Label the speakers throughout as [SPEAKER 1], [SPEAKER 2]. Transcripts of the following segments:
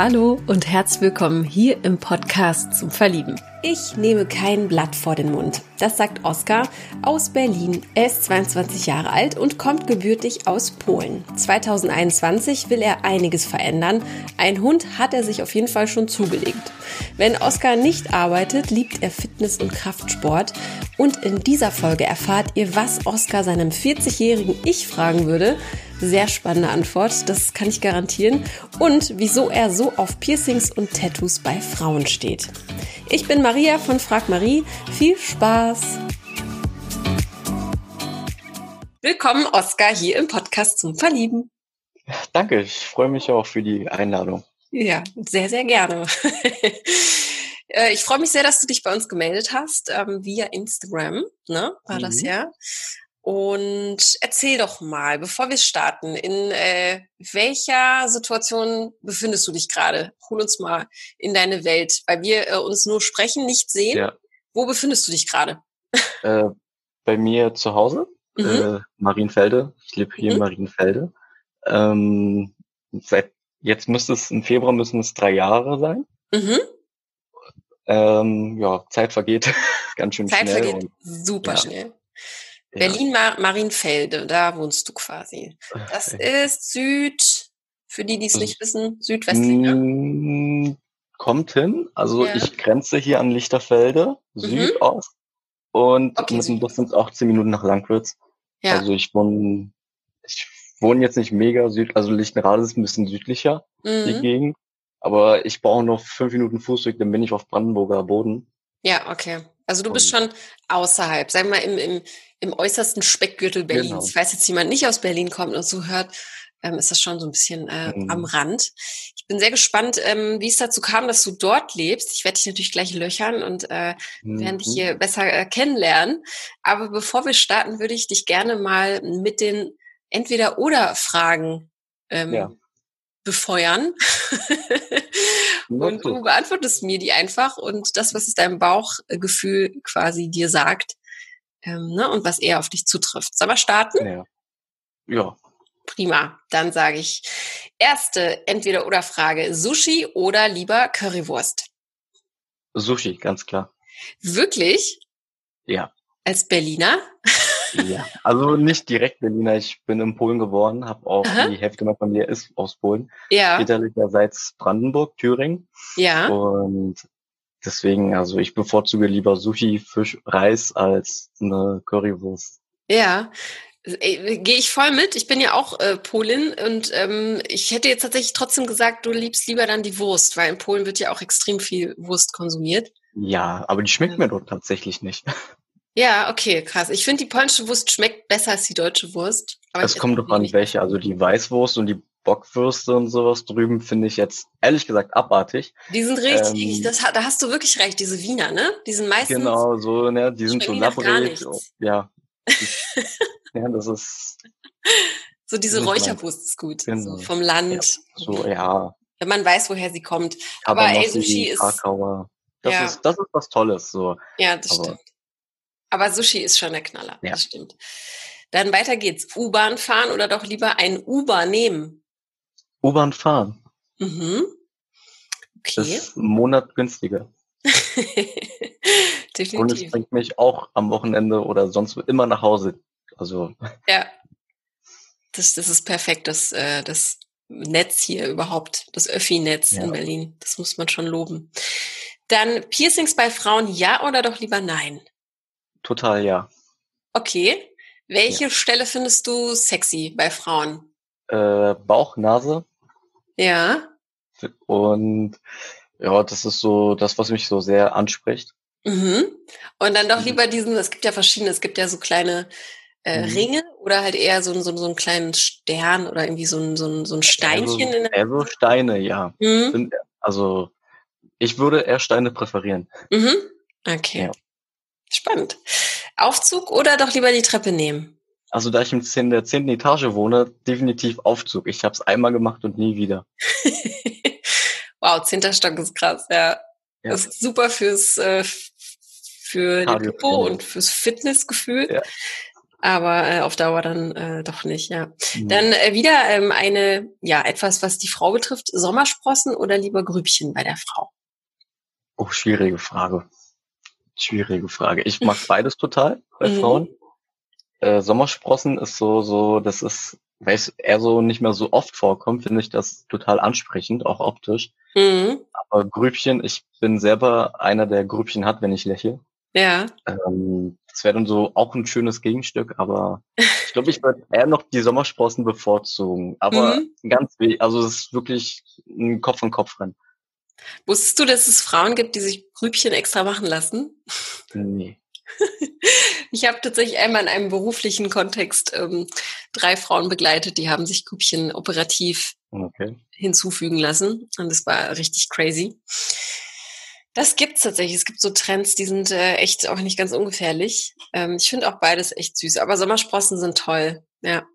[SPEAKER 1] Hallo und herzlich willkommen hier im Podcast zum Verlieben. Ich nehme kein Blatt vor den Mund. Das sagt Oskar aus Berlin. Er ist 22 Jahre alt und kommt gebürtig aus Polen. 2021 will er einiges verändern. Ein Hund hat er sich auf jeden Fall schon zugelegt. Wenn Oskar nicht arbeitet, liebt er Fitness und Kraftsport. Und in dieser Folge erfahrt ihr, was Oskar seinem 40-jährigen Ich fragen würde. Sehr spannende Antwort, das kann ich garantieren. Und wieso er so auf Piercings und Tattoos bei Frauen steht. Ich bin Maria von Frag Marie. Viel Spaß! Willkommen, Oskar, hier im Podcast zum Verlieben.
[SPEAKER 2] Danke, ich freue mich auch für die Einladung.
[SPEAKER 1] Ja, sehr, sehr gerne. Äh, ich freue mich sehr, dass du dich bei uns gemeldet hast, ähm, via Instagram, ne, war mhm. das ja. Und erzähl doch mal, bevor wir starten, in äh, welcher Situation befindest du dich gerade? Hol uns mal in deine Welt, weil wir äh, uns nur sprechen, nicht sehen. Ja. Wo befindest du dich gerade?
[SPEAKER 2] Äh, bei mir zu Hause, mhm. äh, Marienfelde. Ich lebe hier mhm. in Marienfelde. Ähm, seit jetzt müsste es im Februar müssen es drei Jahre sein. Mhm. Ähm, ja, Zeit vergeht ganz schön
[SPEAKER 1] Zeit
[SPEAKER 2] schnell.
[SPEAKER 1] Zeit vergeht super ja. schnell. Berlin-Marienfelde, da wohnst du quasi. Das ist Süd, für die, die es nicht wissen, südwestlich. Ne?
[SPEAKER 2] Mm, kommt hin. Also ja. ich grenze hier an Lichterfelde, mhm. Südost. Und okay, mit dem Bus sind es 18 Minuten nach Langwitz. Ja. Also ich wohne, ich wohne jetzt nicht mega süd, also Lichtenrade ist ein bisschen südlicher, mhm. die Gegend. Aber ich brauche noch fünf Minuten Fußweg, dann bin ich auf Brandenburger Boden.
[SPEAKER 1] Ja, okay. Also du bist schon außerhalb, sagen wir mal im, im, im äußersten Speckgürtel Berlins. Genau. Falls jetzt jemand nicht aus Berlin kommt und so hört, ähm, ist das schon so ein bisschen äh, mhm. am Rand. Ich bin sehr gespannt, ähm, wie es dazu kam, dass du dort lebst. Ich werde dich natürlich gleich löchern und äh, mhm. werden dich hier besser äh, kennenlernen. Aber bevor wir starten, würde ich dich gerne mal mit den Entweder-Oder-Fragen ähm, ja. Befeuern. und du beantwortest mir die einfach und das, was es deinem Bauchgefühl quasi dir sagt ähm, ne, und was eher auf dich zutrifft. Sollen wir starten?
[SPEAKER 2] Ja. ja.
[SPEAKER 1] Prima. Dann sage ich erste Entweder-Oder-Frage. Sushi oder lieber Currywurst?
[SPEAKER 2] Sushi, ganz klar.
[SPEAKER 1] Wirklich?
[SPEAKER 2] Ja.
[SPEAKER 1] Als Berliner?
[SPEAKER 2] Ja, also nicht direkt Berliner. Ich bin in Polen geboren, habe auch Aha. die Hälfte meiner Familie ist aus Polen.
[SPEAKER 1] Ja.
[SPEAKER 2] Väterlicherseits Brandenburg, Thüringen.
[SPEAKER 1] Ja.
[SPEAKER 2] Und deswegen, also ich bevorzuge lieber Sushi, Fisch, Reis als eine Currywurst.
[SPEAKER 1] Ja. Gehe ich voll mit. Ich bin ja auch äh, Polin und ähm, ich hätte jetzt tatsächlich trotzdem gesagt, du liebst lieber dann die Wurst, weil in Polen wird ja auch extrem viel Wurst konsumiert.
[SPEAKER 2] Ja, aber die schmeckt mir dort tatsächlich nicht.
[SPEAKER 1] Ja, okay, krass. Ich finde, die polnische Wurst schmeckt besser als die deutsche Wurst.
[SPEAKER 2] es kommt doch an, welche. Also die Weißwurst und die Bockwürste und sowas drüben finde ich jetzt ehrlich gesagt abartig.
[SPEAKER 1] Die sind richtig, ähm, das, da hast du wirklich recht, diese Wiener, ne? Die sind meistens.
[SPEAKER 2] Genau, so, ne, die sind so labbrig. Ja. ja, das ist.
[SPEAKER 1] So diese Räucherwurst ist gut. Genau. So vom Land. Ja,
[SPEAKER 2] so, ja.
[SPEAKER 1] Wenn man weiß, woher sie kommt. Aber, Aber ey, Sushi ist.
[SPEAKER 2] Krakauer. Das ja. ist, das ist was Tolles, so.
[SPEAKER 1] Ja, das Aber, stimmt. Aber Sushi ist schon der Knaller, ja. das stimmt. Dann weiter geht's. U-Bahn fahren oder doch lieber ein Uber nehmen?
[SPEAKER 2] U-Bahn fahren.
[SPEAKER 1] Mhm.
[SPEAKER 2] Okay. Das ist ein Monat günstiger.
[SPEAKER 1] Definitiv.
[SPEAKER 2] Und es bringt mich auch am Wochenende oder sonst immer nach Hause. Also.
[SPEAKER 1] Ja. Das, das ist perfekt, das, äh, das Netz hier überhaupt, das Öffi-Netz ja. in Berlin. Das muss man schon loben. Dann Piercings bei Frauen ja oder doch lieber nein?
[SPEAKER 2] Total ja.
[SPEAKER 1] Okay. Welche ja. Stelle findest du sexy bei Frauen?
[SPEAKER 2] Äh, Bauch, Nase.
[SPEAKER 1] Ja.
[SPEAKER 2] Und ja, das ist so das, was mich so sehr anspricht.
[SPEAKER 1] Mhm. Und dann doch mhm. lieber diesen, es gibt ja verschiedene, es gibt ja so kleine äh, mhm. Ringe oder halt eher so, so, so einen kleinen Stern oder irgendwie so ein, so ein, so ein Steinchen.
[SPEAKER 2] Also, in der so Steine, ja. Mhm. Also ich würde eher Steine präferieren.
[SPEAKER 1] Mhm. Okay. Ja. Spannend. Aufzug oder doch lieber die Treppe nehmen?
[SPEAKER 2] Also da ich in der zehnten Etage wohne, definitiv Aufzug. Ich habe es einmal gemacht und nie wieder.
[SPEAKER 1] wow, zehnter Stock ist krass, ja. ja. Das ist super fürs äh, für die Popo und fürs Fitnessgefühl. Ja. Aber äh, auf Dauer dann äh, doch nicht, ja. Mhm. Dann äh, wieder ähm, eine, ja, etwas, was die Frau betrifft. Sommersprossen oder lieber Grübchen bei der Frau?
[SPEAKER 2] Oh, schwierige Frage. Schwierige Frage. Ich mag beides total bei mhm. Frauen. Äh, Sommersprossen ist so, so, das ist, weil es eher so nicht mehr so oft vorkommt, finde ich das total ansprechend, auch optisch. Mhm. Aber Grübchen, ich bin selber einer, der Grübchen hat, wenn ich lächle.
[SPEAKER 1] Ja.
[SPEAKER 2] Ähm, das wäre dann so auch ein schönes Gegenstück, aber ich glaube, ich würde eher noch die Sommersprossen bevorzugen. Aber mhm. ganz also es ist wirklich ein Kopf an Kopf rennen.
[SPEAKER 1] Wusstest du, dass es Frauen gibt, die sich Grübchen extra machen lassen?
[SPEAKER 2] Nee.
[SPEAKER 1] Ich habe tatsächlich einmal in einem beruflichen Kontext ähm, drei Frauen begleitet, die haben sich Grübchen operativ okay. hinzufügen lassen. Und das war richtig crazy. Das gibt's tatsächlich. Es gibt so Trends, die sind äh, echt auch nicht ganz ungefährlich. Ähm, ich finde auch beides echt süß. Aber Sommersprossen sind toll. Ja.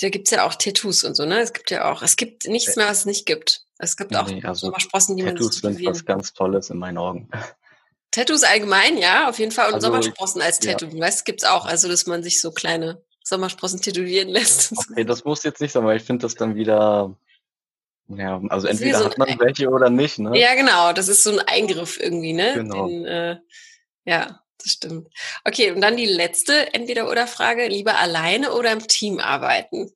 [SPEAKER 1] Da gibt's ja auch Tattoos und so, ne? Es gibt ja auch, es gibt nichts mehr, was es nicht gibt. Es gibt auch nee, also Sommersprossen, die
[SPEAKER 2] Tattoos man Tattoos sind was ganz Tolles in meinen Augen.
[SPEAKER 1] Tattoos allgemein, ja, auf jeden Fall. Und also, Sommersprossen als Tattoo. Ja. Weißt, gibt's auch. Also, dass man sich so kleine Sommersprossen tätowieren lässt.
[SPEAKER 2] Okay, das muss jetzt nicht sein, weil ich finde das dann wieder, ja, also entweder so hat man welche oder nicht, ne?
[SPEAKER 1] Ja, genau. Das ist so ein Eingriff irgendwie, ne? Genau. Den, äh, ja, das stimmt. Okay, und dann die letzte Entweder-Oder-Frage. Lieber alleine oder im Team arbeiten?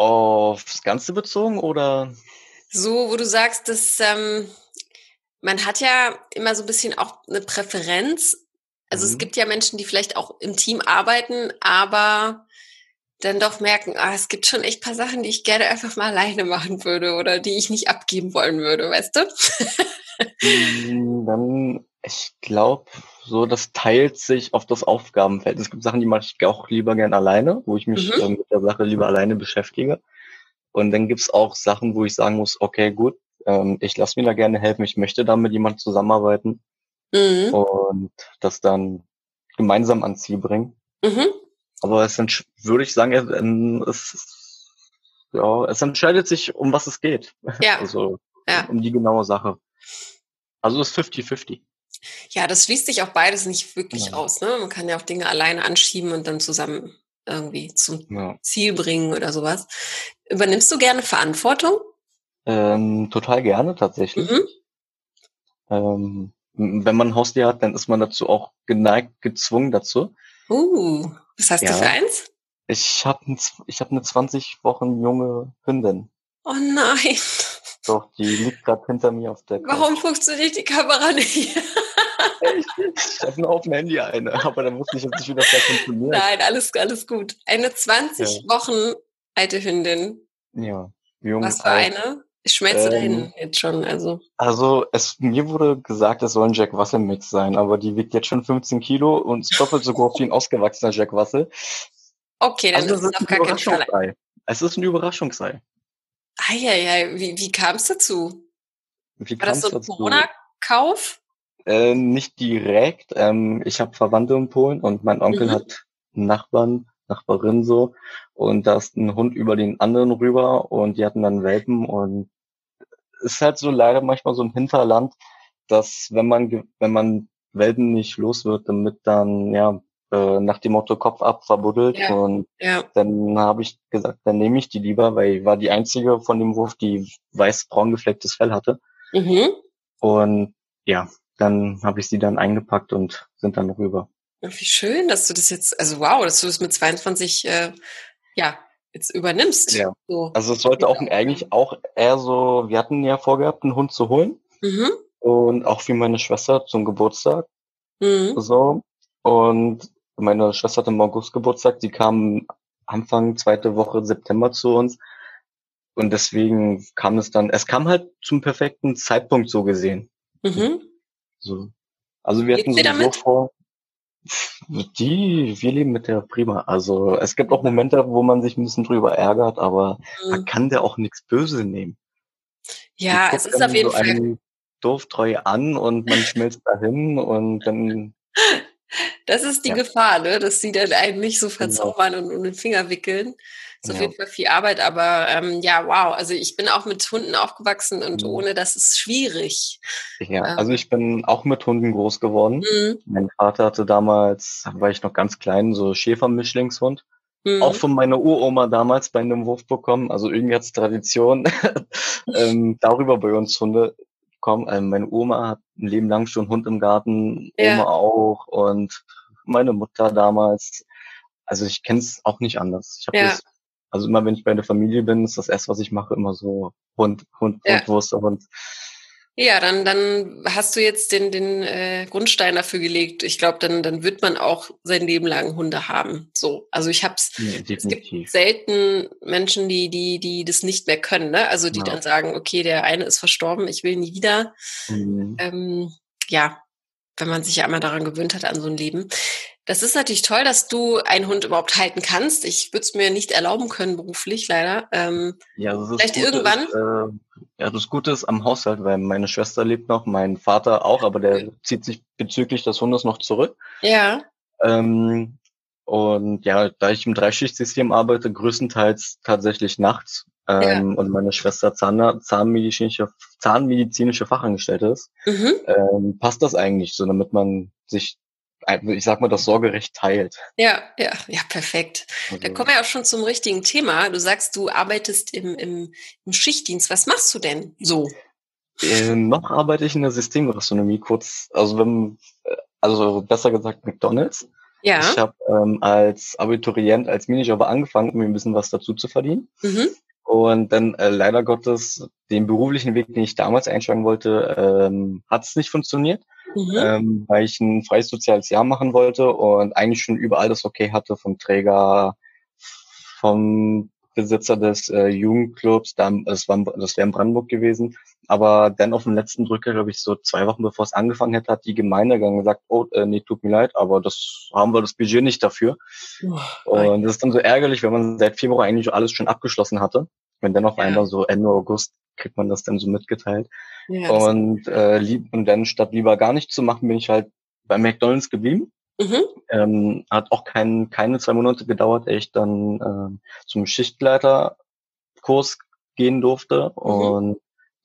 [SPEAKER 2] Aufs Ganze bezogen oder?
[SPEAKER 1] So, wo du sagst, dass ähm, man hat ja immer so ein bisschen auch eine Präferenz. Also mhm. es gibt ja Menschen, die vielleicht auch im Team arbeiten, aber dann doch merken, ah, es gibt schon echt paar Sachen, die ich gerne einfach mal alleine machen würde oder die ich nicht abgeben wollen würde, weißt du?
[SPEAKER 2] Mm, dann, ich glaube, so das teilt sich auf das Aufgabenfeld. Es gibt Sachen, die mache ich auch lieber gern alleine, wo ich mich mhm. äh, mit der Sache lieber alleine beschäftige. Und dann gibt's auch Sachen, wo ich sagen muss, okay, gut, ähm, ich lasse mir da gerne helfen, ich möchte da mit jemandem zusammenarbeiten mhm. und das dann gemeinsam ans Ziel bringen. Mhm. Aber es sind, würde ich sagen, es, ja, es entscheidet sich, um was es geht.
[SPEAKER 1] Ja.
[SPEAKER 2] Also ja. um die genaue Sache. Also es ist 50-50.
[SPEAKER 1] Ja, das schließt sich auch beides nicht wirklich ja. aus. Ne? Man kann ja auch Dinge alleine anschieben und dann zusammen irgendwie zum ja. Ziel bringen oder sowas. Übernimmst du gerne Verantwortung?
[SPEAKER 2] Ähm, total gerne tatsächlich. Mhm. Ähm, wenn man ein Haustier hat, dann ist man dazu auch geneigt, gezwungen dazu.
[SPEAKER 1] Uh, was hast ja. du für eins?
[SPEAKER 2] Ich habe ich hab eine 20 Wochen junge Hündin.
[SPEAKER 1] Oh nein.
[SPEAKER 2] Doch, die liegt gerade hinter mir auf der
[SPEAKER 1] Couch. Warum funktioniert die Kamera nicht?
[SPEAKER 2] ich habe nur auf dem Handy eine, aber da wusste ich jetzt nicht, wie das da funktioniert.
[SPEAKER 1] Nein, alles, alles gut. Eine 20 ja. Wochen alte Hündin.
[SPEAKER 2] Ja.
[SPEAKER 1] Jung, Was für alt. eine? Ich schmelze ähm, dahin jetzt schon, also.
[SPEAKER 2] Also, es, mir wurde gesagt, es soll ein Jack Russell Mix sein, aber die wiegt jetzt schon 15 Kilo und ist doppelt so groß wie ein ausgewachsener Jack Russell.
[SPEAKER 1] Okay, dann also, ist es auf gar keinen Fall.
[SPEAKER 2] Es ist ein Überraschungsei.
[SPEAKER 1] Eieiei, wie, wie kam es dazu? Wie War das so ein Corona-Kauf?
[SPEAKER 2] Äh, nicht direkt. Ähm, ich habe Verwandte in Polen und mein Onkel mhm. hat Nachbarn, Nachbarin so. Und da ist ein Hund über den anderen rüber und die hatten dann Welpen und es ist halt so leider manchmal so ein Hinterland, dass wenn man wenn man Welpen nicht los wird, damit dann ja äh, nach dem Motto Kopf ab verbuddelt ja. und ja. dann habe ich gesagt, dann nehme ich die lieber, weil ich war die einzige von dem Wurf, die weiß-braun geflecktes Fell hatte. Mhm. Und ja, dann habe ich sie dann eingepackt und sind dann rüber.
[SPEAKER 1] Wie schön, dass du das jetzt, also wow, dass du das mit 22 äh, ja jetzt übernimmst.
[SPEAKER 2] Ja. So. Also es sollte auch eigentlich auch eher so, wir hatten ja vorgehabt, einen Hund zu holen. Mhm. Und auch für meine Schwester zum Geburtstag. Mhm. So. Und meine Schwester hatte im August Geburtstag, die kam Anfang zweite Woche September zu uns. Und deswegen kam es dann, es kam halt zum perfekten Zeitpunkt so gesehen. Mhm. So. Also wir hatten sowieso vor, die, wir leben mit der prima. Also es gibt auch Momente, wo man sich ein bisschen drüber ärgert, aber mhm. man kann der auch nichts Böse nehmen.
[SPEAKER 1] Ja, es ist auf jeden so Fall.
[SPEAKER 2] Doof treu an und man schmilzt dahin und dann
[SPEAKER 1] Das ist die ja. Gefahr, ne? dass sie dann einen nicht so genau. verzaubern genau. und um den Finger wickeln. ist ja. auf jeden Fall viel Arbeit, aber ähm, ja, wow. Also ich bin auch mit Hunden aufgewachsen und mhm. ohne das ist schwierig.
[SPEAKER 2] Ja, ähm. also ich bin auch mit Hunden groß geworden. Mhm. Mein Vater hatte damals, war ich noch ganz klein, so Schäfer-Mischlingshund. Mhm. Auch von meiner Uroma damals bei einem Wurf bekommen. Also irgendwie hat es Tradition, ähm, darüber bei uns Hunde kommen. Ähm, meine Oma hat ein Leben lang schon Hund im Garten, ja. Oma auch und meine Mutter damals. Also ich kenne es auch nicht anders. Ich habe ja. das, also immer wenn ich bei der Familie bin, ist das erste, was ich mache, immer so Hund, Hund, ja. Hund, Wurst, Hund.
[SPEAKER 1] Ja, dann, dann hast du jetzt den, den äh, Grundstein dafür gelegt. Ich glaube, dann, dann wird man auch sein Leben lang Hunde haben. So, also ich hab's. Ja, es gibt selten Menschen, die, die, die das nicht mehr können. Ne? Also die ja. dann sagen, okay, der eine ist verstorben, ich will nie wieder. Mhm. Ähm, ja, wenn man sich ja einmal daran gewöhnt hat an so ein Leben. Das ist natürlich toll, dass du einen Hund überhaupt halten kannst. Ich würde es mir nicht erlauben können beruflich, leider. Ähm,
[SPEAKER 2] ja, ist vielleicht irgendwann. Ist, äh, ja, das Gute ist am Haushalt, weil meine Schwester lebt noch, mein Vater auch, aber der okay. zieht sich bezüglich des Hundes noch zurück.
[SPEAKER 1] Ja.
[SPEAKER 2] Ähm, und ja, da ich im Dreischichtsystem arbeite, größtenteils tatsächlich nachts ähm, ja. und meine Schwester Zahn, zahnmedizinische, zahnmedizinische Fachangestellte ist, mhm. ähm, passt das eigentlich so, damit man sich ich sag mal, das Sorgerecht teilt.
[SPEAKER 1] Ja, ja, ja, perfekt. Also, da kommen wir auch schon zum richtigen Thema. Du sagst, du arbeitest im, im, im Schichtdienst. Was machst du denn so?
[SPEAKER 2] Äh, noch arbeite ich in der Systemgastronomie kurz, also wenn, äh, also besser gesagt McDonalds. Ja. Ich habe ähm, als Abiturient, als Minijobber angefangen, um mir ein bisschen was dazu zu verdienen. Mhm. Und dann äh, leider Gottes den beruflichen Weg, den ich damals einschlagen wollte, ähm, hat es nicht funktioniert mhm. ähm, weil ich ein freies soziales Jahr machen wollte und eigentlich schon überall das Okay hatte vom Träger, vom Besitzer des äh, Jugendclubs, dann, das, war, das wäre in Brandenburg gewesen. Aber dann auf dem letzten Drücker, glaube ich, so zwei Wochen bevor es angefangen hat, hat die Gemeinde gesagt, oh, äh, nee, tut mir leid, aber das haben wir das Budget nicht dafür. Oh, und das ist dann so ärgerlich, wenn man seit Februar eigentlich alles schon abgeschlossen hatte. Wenn dann auf ja. einmal so Ende August kriegt man das dann so mitgeteilt. Ja, und, äh, lieb, und dann statt lieber gar nichts zu machen, bin ich halt bei McDonalds geblieben. Mhm. Ähm, hat auch kein, keine zwei Monate gedauert, ehe ich dann äh, zum Schichtleiterkurs gehen durfte mhm. und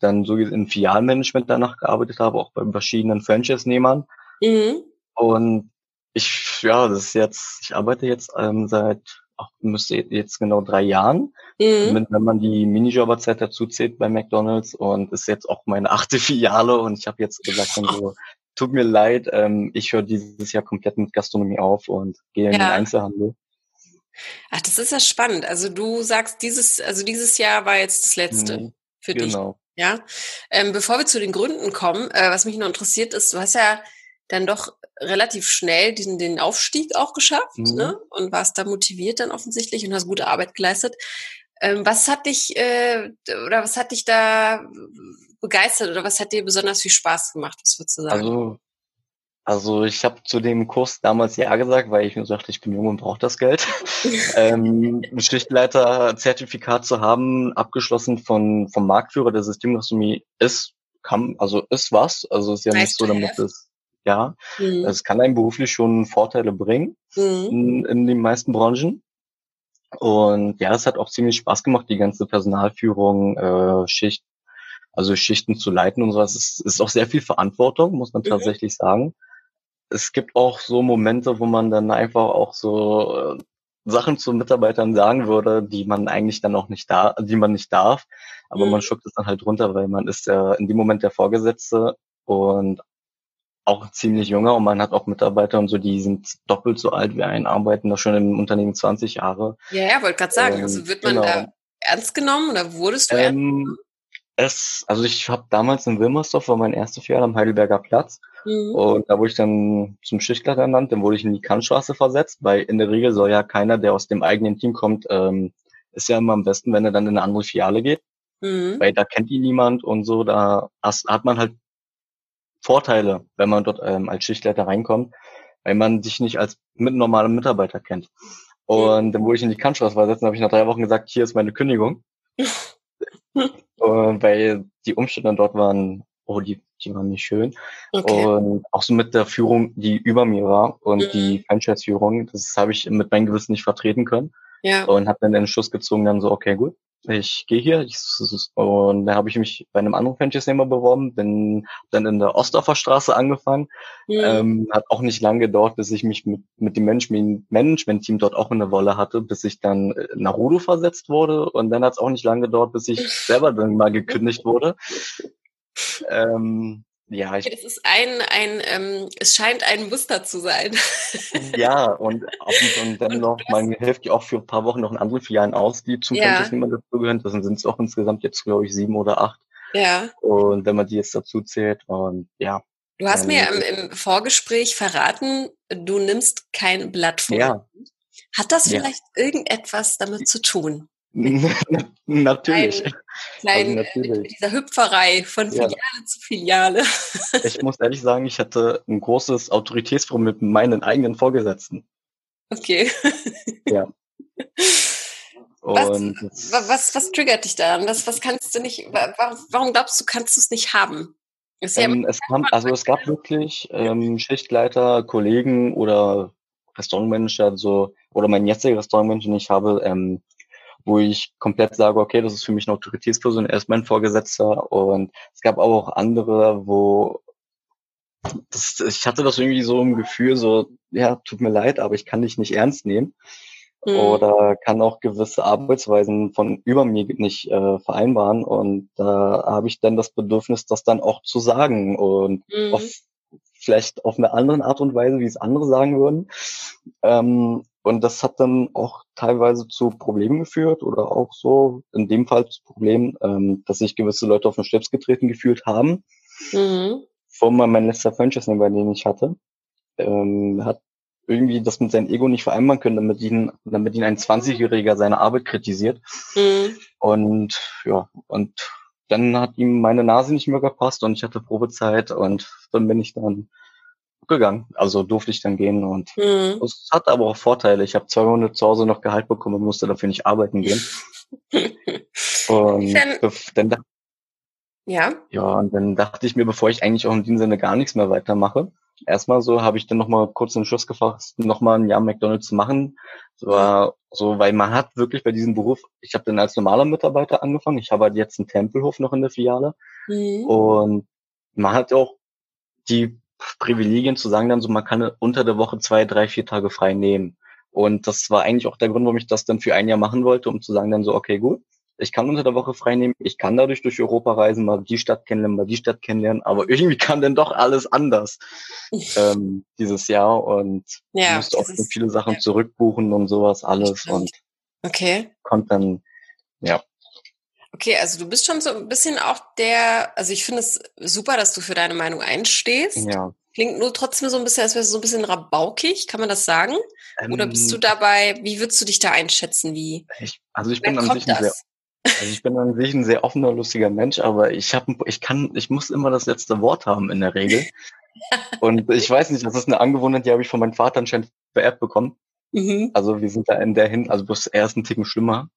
[SPEAKER 2] dann so in Filialmanagement danach gearbeitet habe, auch bei verschiedenen Franchise-Nehmern. Mhm. Und ich, ja, das ist jetzt, ich arbeite jetzt ähm, seit auch müsste jetzt genau drei Jahren, mhm. wenn man die Minijobberzeit dazu zählt bei McDonalds und ist jetzt auch meine achte Filiale und ich habe jetzt gesagt, dann so, tut mir leid, ähm, ich höre dieses Jahr komplett mit Gastronomie auf und gehe ja. in den Einzelhandel.
[SPEAKER 1] Ach, das ist ja spannend. Also du sagst, dieses, also dieses Jahr war jetzt das letzte mhm, für genau. dich. Genau. Ja. Ähm, bevor wir zu den Gründen kommen, äh, was mich noch interessiert ist, du hast ja dann doch relativ schnell diesen, den Aufstieg auch geschafft mhm. ne? und warst da motiviert dann offensichtlich und hast gute Arbeit geleistet. Ähm, was hat dich äh, oder was hat dich da begeistert oder was hat dir besonders viel Spaß gemacht? Was würdest du sagen?
[SPEAKER 2] Also, also ich habe zu dem Kurs damals ja gesagt, weil ich mir sagte, ich bin jung und brauche das Geld. ähm, ein Schichtleiter-Zertifikat zu haben, abgeschlossen von vom Marktführer der Systemgastronomie, ist kann also ist was. Also ist ja nicht so, damit es ja. Mhm. Es kann einem beruflich schon Vorteile bringen mhm. in, in den meisten Branchen. Und ja, es hat auch ziemlich Spaß gemacht, die ganze Personalführung, äh, Schicht, also Schichten zu leiten und sowas. Es ist auch sehr viel Verantwortung, muss man mhm. tatsächlich sagen. Es gibt auch so Momente, wo man dann einfach auch so äh, Sachen zu Mitarbeitern sagen würde, die man eigentlich dann auch nicht da, die man nicht darf. Aber mhm. man schuckt es dann halt runter, weil man ist ja in dem Moment der Vorgesetzte und auch ziemlich junger und man hat auch Mitarbeiter und so, die sind doppelt so alt wie ein, arbeiten da schon im Unternehmen 20 Jahre.
[SPEAKER 1] Ja, ja, wollte gerade sagen, also ähm, also wird man genau. da ernst genommen oder wurdest du ähm,
[SPEAKER 2] es, also ich habe damals in Wilmersdorf war mein erstes Jahr am Heidelberger Platz mhm. und da wurde ich dann zum Schichtleiter ernannt, dann wurde ich in die Kantstraße versetzt, weil in der Regel soll ja keiner, der aus dem eigenen Team kommt, ähm, ist ja immer am besten, wenn er dann in eine andere Filiale geht, mhm. weil da kennt ihn niemand und so, da hat man halt Vorteile, wenn man dort ähm, als Schichtleiter reinkommt, weil man sich nicht als mit normalem Mitarbeiter kennt. Und dann wurde ich in die Kantstraße versetzt, habe ich nach drei Wochen gesagt, hier ist meine Kündigung. und weil die Umstände dort waren, oh, die, die waren nicht schön. Okay. Und auch so mit der Führung, die über mir war und mhm. die Franchise-Führung, das habe ich mit meinem Gewissen nicht vertreten können. Ja. Und habe dann den Schuss gezogen, dann so, okay, gut, ich gehe hier und da habe ich mich bei einem anderen Franchise-Nehmer beworben, bin dann in der Ostdorfer Straße angefangen. Mhm. Ähm, hat auch nicht lange gedauert, bis ich mich mit, mit dem Management-Team dort auch in der Wolle hatte, bis ich dann nach Rudo versetzt wurde und dann hat es auch nicht lange gedauert, bis ich selber dann mal gekündigt wurde.
[SPEAKER 1] Ähm, ja, ich, es ist ein, ein ähm, es scheint ein Muster zu sein.
[SPEAKER 2] ja, und, und dann und noch, man hilft ja auch für ein paar Wochen noch in anderen Filialen aus, die zum ja. Franchise niemand dazugehören. Das sind es auch insgesamt jetzt, glaube ich, sieben oder acht. Ja. Und wenn man die jetzt dazu zählt, und ja.
[SPEAKER 1] Du hast mir im, im, Vorgespräch verraten, du nimmst kein Blatt vor. Ja. Hat das vielleicht ja. irgendetwas damit zu tun?
[SPEAKER 2] natürlich.
[SPEAKER 1] Klein, also natürlich. Mit dieser Hüpferei von Filiale ja. zu Filiale.
[SPEAKER 2] ich muss ehrlich sagen, ich hatte ein großes Autoritätsproblem mit meinen eigenen Vorgesetzten.
[SPEAKER 1] Okay.
[SPEAKER 2] Ja.
[SPEAKER 1] Und was, was, was triggert dich daran? Was, was kannst du nicht, warum glaubst du, kannst du es nicht haben?
[SPEAKER 2] Ja ähm, es kam, also es gab wirklich ähm, Schichtleiter, Kollegen oder Restaurantmanager, so, oder mein jetziger Restaurantmanager, den ich habe, ähm, wo ich komplett sage, okay, das ist für mich eine Autoritätsperson, er ist mein Vorgesetzter. Und es gab auch andere, wo das, ich hatte das irgendwie so im Gefühl, so, ja, tut mir leid, aber ich kann dich nicht ernst nehmen. Mhm. Oder kann auch gewisse Arbeitsweisen von über mir nicht äh, vereinbaren. Und da habe ich dann das Bedürfnis, das dann auch zu sagen. Und mhm. auf, vielleicht auf eine andere Art und Weise, wie es andere sagen würden. Ähm, und das hat dann auch teilweise zu Problemen geführt oder auch so, in dem Fall das Problem, ähm, dass sich gewisse Leute auf den Schlips getreten gefühlt haben. Mhm. Vor mal mein letzter Franchise, bei dem ich hatte, ähm, hat irgendwie das mit seinem Ego nicht vereinbaren können, damit ihn, damit ihn ein 20-Jähriger seine Arbeit kritisiert. Mhm. Und ja, und dann hat ihm meine Nase nicht mehr gepasst und ich hatte Probezeit und dann bin ich dann gegangen. Also durfte ich dann gehen und mhm. es hat aber auch Vorteile. Ich habe zwei Monate zu Hause noch Gehalt bekommen und musste dafür nicht arbeiten gehen. und dann, dann ja. Ja, und dann dachte ich mir, bevor ich eigentlich auch in dem Sinne gar nichts mehr weitermache, erstmal so habe ich dann nochmal kurz den Schluss gefasst, nochmal ein Jahr McDonalds zu machen. So war so, weil man hat wirklich bei diesem Beruf, ich habe dann als normaler Mitarbeiter angefangen, ich habe halt jetzt einen Tempelhof noch in der Filiale mhm. und man hat auch die Privilegien zu sagen dann so, man kann unter der Woche zwei, drei, vier Tage frei nehmen. Und das war eigentlich auch der Grund, warum ich das dann für ein Jahr machen wollte, um zu sagen dann so, okay, gut, ich kann unter der Woche frei nehmen, ich kann dadurch durch Europa reisen, mal die Stadt kennenlernen, mal die Stadt kennenlernen, aber irgendwie kam dann doch alles anders ähm, dieses Jahr und ja, musste auch viele Sachen ja. zurückbuchen und sowas alles und
[SPEAKER 1] okay.
[SPEAKER 2] konnte dann, ja,
[SPEAKER 1] Okay, also du bist schon so ein bisschen auch der, also ich finde es super, dass du für deine Meinung einstehst. Ja. Klingt nur trotzdem so ein bisschen, als wärst du so ein bisschen rabaukig, kann man das sagen? Ähm, Oder bist du ähm. dabei, wie würdest du dich da einschätzen? Wie?
[SPEAKER 2] Ich, also ich bin an sich ein sehr, also ich bin an sich ein sehr offener, lustiger Mensch, aber ich habe, ich kann, ich muss immer das letzte Wort haben in der Regel. Und ich weiß nicht, das ist eine Angewohnheit, die habe ich von meinem Vater anscheinend vererbt bekommen. Mhm. Also wir sind da in der Hinsicht, also bloß er ist ein Ticken schlimmer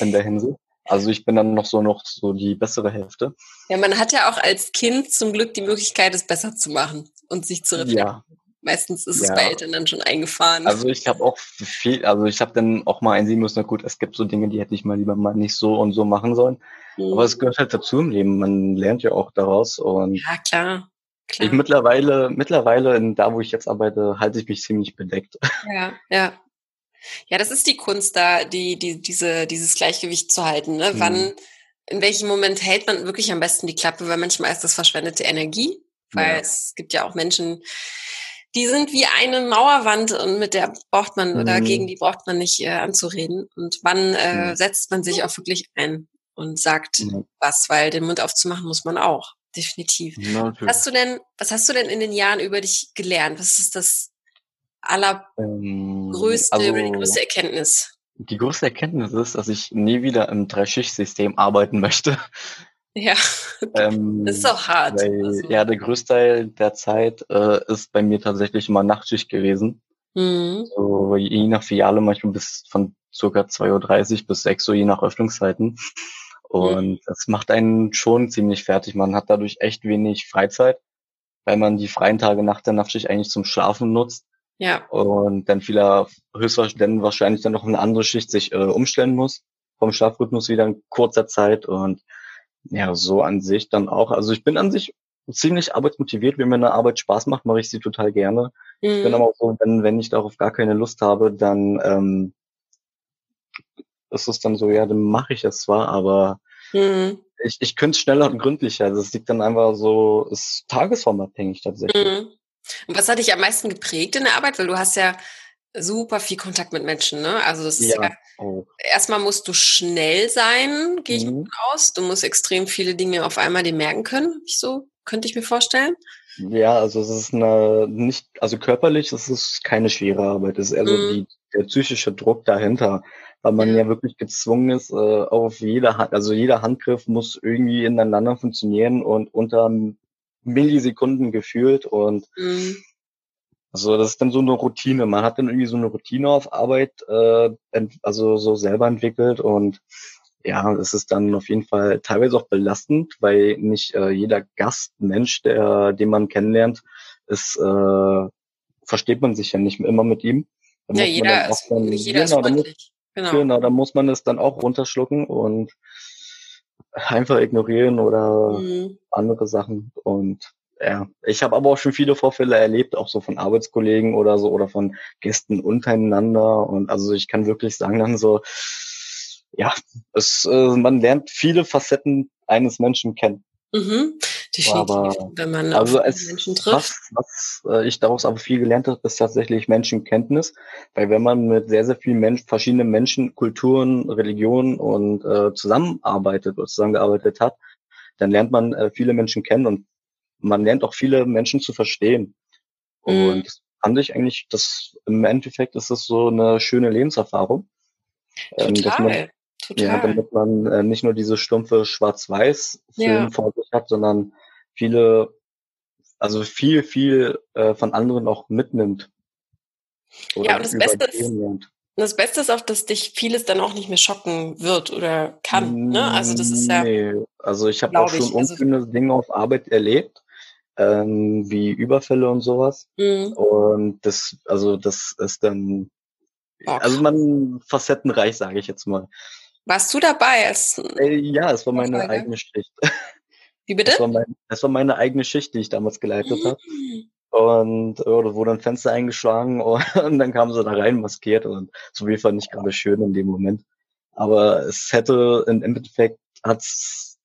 [SPEAKER 2] in der Hinsicht. Also ich bin dann noch so noch so die bessere Hälfte.
[SPEAKER 1] Ja, man hat ja auch als Kind zum Glück die Möglichkeit, es besser zu machen und sich zu reflektieren. Ja. Meistens ist ja. es bei Eltern dann schon eingefahren.
[SPEAKER 2] Also ich habe auch viel, also ich habe dann auch mal einsehen müssen, na gut, es gibt so Dinge, die hätte ich mal lieber mal nicht so und so machen sollen. Mhm. Aber es gehört halt dazu im Leben. Man lernt ja auch daraus und
[SPEAKER 1] ja klar. Klar.
[SPEAKER 2] Ich mittlerweile, mittlerweile in da, wo ich jetzt arbeite, halte ich mich ziemlich bedeckt.
[SPEAKER 1] Ja, ja. Ja, das ist die Kunst da, die, die, diese, dieses Gleichgewicht zu halten. Ne? Mhm. Wann, in welchem Moment hält man wirklich am besten die Klappe, weil manchmal ist das verschwendete Energie, weil ja. es gibt ja auch Menschen, die sind wie eine Mauerwand und mit der braucht man mhm. oder gegen die braucht man nicht äh, anzureden. Und wann äh, mhm. setzt man sich auch wirklich ein und sagt was, weil den Mund aufzumachen muss man auch. Definitiv. Natürlich. Hast du denn, was hast du denn in den Jahren über dich gelernt? Was ist das allergrößte, ähm, also, die größte Erkenntnis?
[SPEAKER 2] Die größte Erkenntnis ist, dass ich nie wieder im Dreischichtsystem arbeiten möchte.
[SPEAKER 1] Ja, ähm, das ist auch hart.
[SPEAKER 2] Weil, also. Ja, der größte Teil der Zeit äh, ist bei mir tatsächlich immer Nachtschicht gewesen. Mhm. So, je nach Filiale manchmal bis von circa 2.30 Uhr bis 6 Uhr, je nach Öffnungszeiten. Und mhm. das macht einen schon ziemlich fertig. Man hat dadurch echt wenig Freizeit, weil man die freien Tage nach der Nachtschicht eigentlich zum Schlafen nutzt.
[SPEAKER 1] Ja.
[SPEAKER 2] Und dann viele höchstwahrscheinlich wahrscheinlich dann noch eine andere Schicht sich äh, umstellen muss vom Schlafrhythmus wieder in kurzer Zeit und ja, so an sich dann auch. Also ich bin an sich ziemlich arbeitsmotiviert. Wenn mir eine Arbeit Spaß macht, mache ich sie total gerne. Mhm. Ich bin mhm. aber auch so, wenn, wenn ich darauf gar keine Lust habe, dann ähm, ist es dann so, ja, dann mache ich es zwar, aber mhm. ich, ich könnte es schneller und gründlicher. Also es liegt dann einfach so, ist tagesformabhängig tatsächlich. Mhm.
[SPEAKER 1] Und was hat dich am meisten geprägt in der Arbeit? Weil du hast ja super viel Kontakt mit Menschen, ne? Also das ist ja, oh. erstmal musst du schnell sein, gehe ich mhm. aus. Du musst extrem viele Dinge auf einmal dir merken können. Ich so, könnte ich mir vorstellen.
[SPEAKER 2] Ja, also es ist eine nicht, also körperlich es ist keine schwere Arbeit, es ist eher mhm. so die, der psychische Druck dahinter, weil man ja wirklich gezwungen ist, äh, auf jeder Hand, also jeder Handgriff muss irgendwie ineinander funktionieren und unter Millisekunden gefühlt und mhm. also das ist dann so eine Routine. Man hat dann irgendwie so eine Routine auf Arbeit, äh, also so selber entwickelt und ja, es ist dann auf jeden Fall teilweise auch belastend, weil nicht äh, jeder Gastmensch, der, den man kennenlernt, ist, äh, versteht man sich ja nicht immer mit ihm.
[SPEAKER 1] Da ja, jeder, ist, dann, jeder genau, ist freundlich.
[SPEAKER 2] Genau. genau, da muss man es dann auch runterschlucken und einfach ignorieren oder mhm. andere Sachen. Und ja, ich habe aber auch schon viele Vorfälle erlebt, auch so von Arbeitskollegen oder so oder von Gästen untereinander. Und also ich kann wirklich sagen dann so, ja, es, äh, man lernt viele Facetten eines Menschen kennen.
[SPEAKER 1] Mhm, definitiv, aber, wenn man
[SPEAKER 2] also es, Menschen trifft. Was, was äh, ich daraus aber viel gelernt habe, ist tatsächlich Menschenkenntnis, weil wenn man mit sehr, sehr vielen Menschen, verschiedenen Menschen, Kulturen, Religionen und äh, zusammenarbeitet oder zusammengearbeitet hat, dann lernt man äh, viele Menschen kennen und man lernt auch viele Menschen zu verstehen. Mhm. Und das fand ich eigentlich, das im Endeffekt ist es so eine schöne Lebenserfahrung.
[SPEAKER 1] Ähm, Total.
[SPEAKER 2] Total. Ja, damit man äh, nicht nur diese stumpfe Schwarz-Weiß-Film ja. vor sich hat, sondern viele, also viel, viel äh, von anderen auch mitnimmt.
[SPEAKER 1] ja, und das Beste ist, das Beste ist auch, dass dich vieles dann auch nicht mehr schocken wird oder kann. Ne? Also das ist ja. Nee,
[SPEAKER 2] also ich habe auch schon ich, also unschöne also, Dinge auf Arbeit erlebt, ähm, wie Überfälle und sowas. Mhm. Und das, also das ist dann, Boah. also man facettenreich, sage ich jetzt mal.
[SPEAKER 1] Warst du dabei? Als
[SPEAKER 2] äh, ja, es war meine Folge? eigene Schicht.
[SPEAKER 1] Wie bitte?
[SPEAKER 2] Das war, mein, das war, meine eigene Schicht, die ich damals geleitet habe. Und oder wurde ein Fenster eingeschlagen und dann kamen sie da rein maskiert und so wie fand ich gerade schön in dem Moment. Aber es hätte im Endeffekt hat's